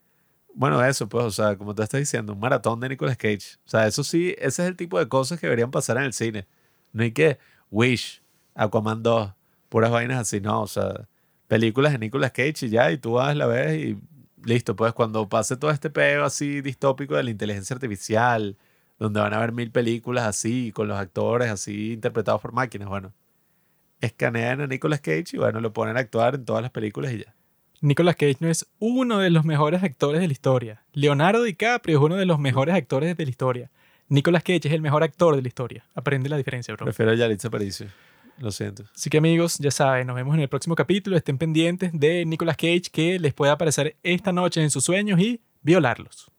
Bueno, eso, pues, o sea, como tú estás diciendo, un maratón de Nicolas Cage. O sea, eso sí, ese es el tipo de cosas que deberían pasar en el cine. No hay que Wish, Aquaman 2, puras vainas así, no. O sea, películas de Nicolas Cage y ya, y tú vas, la ves y listo. Pues cuando pase todo este peo así distópico de la inteligencia artificial, donde van a haber mil películas así, con los actores así interpretados por máquinas, bueno, escanean a Nicolas Cage y bueno, lo ponen a actuar en todas las películas y ya. Nicolas Cage no es uno de los mejores actores de la historia. Leonardo DiCaprio es uno de los mejores actores de la historia. Nicolas Cage es el mejor actor de la historia. Aprende la diferencia, bro. Prefiero a Yalitza Aparicio. Lo siento. Así que amigos, ya saben, nos vemos en el próximo capítulo. Estén pendientes de Nicolas Cage que les pueda aparecer esta noche en sus sueños y violarlos.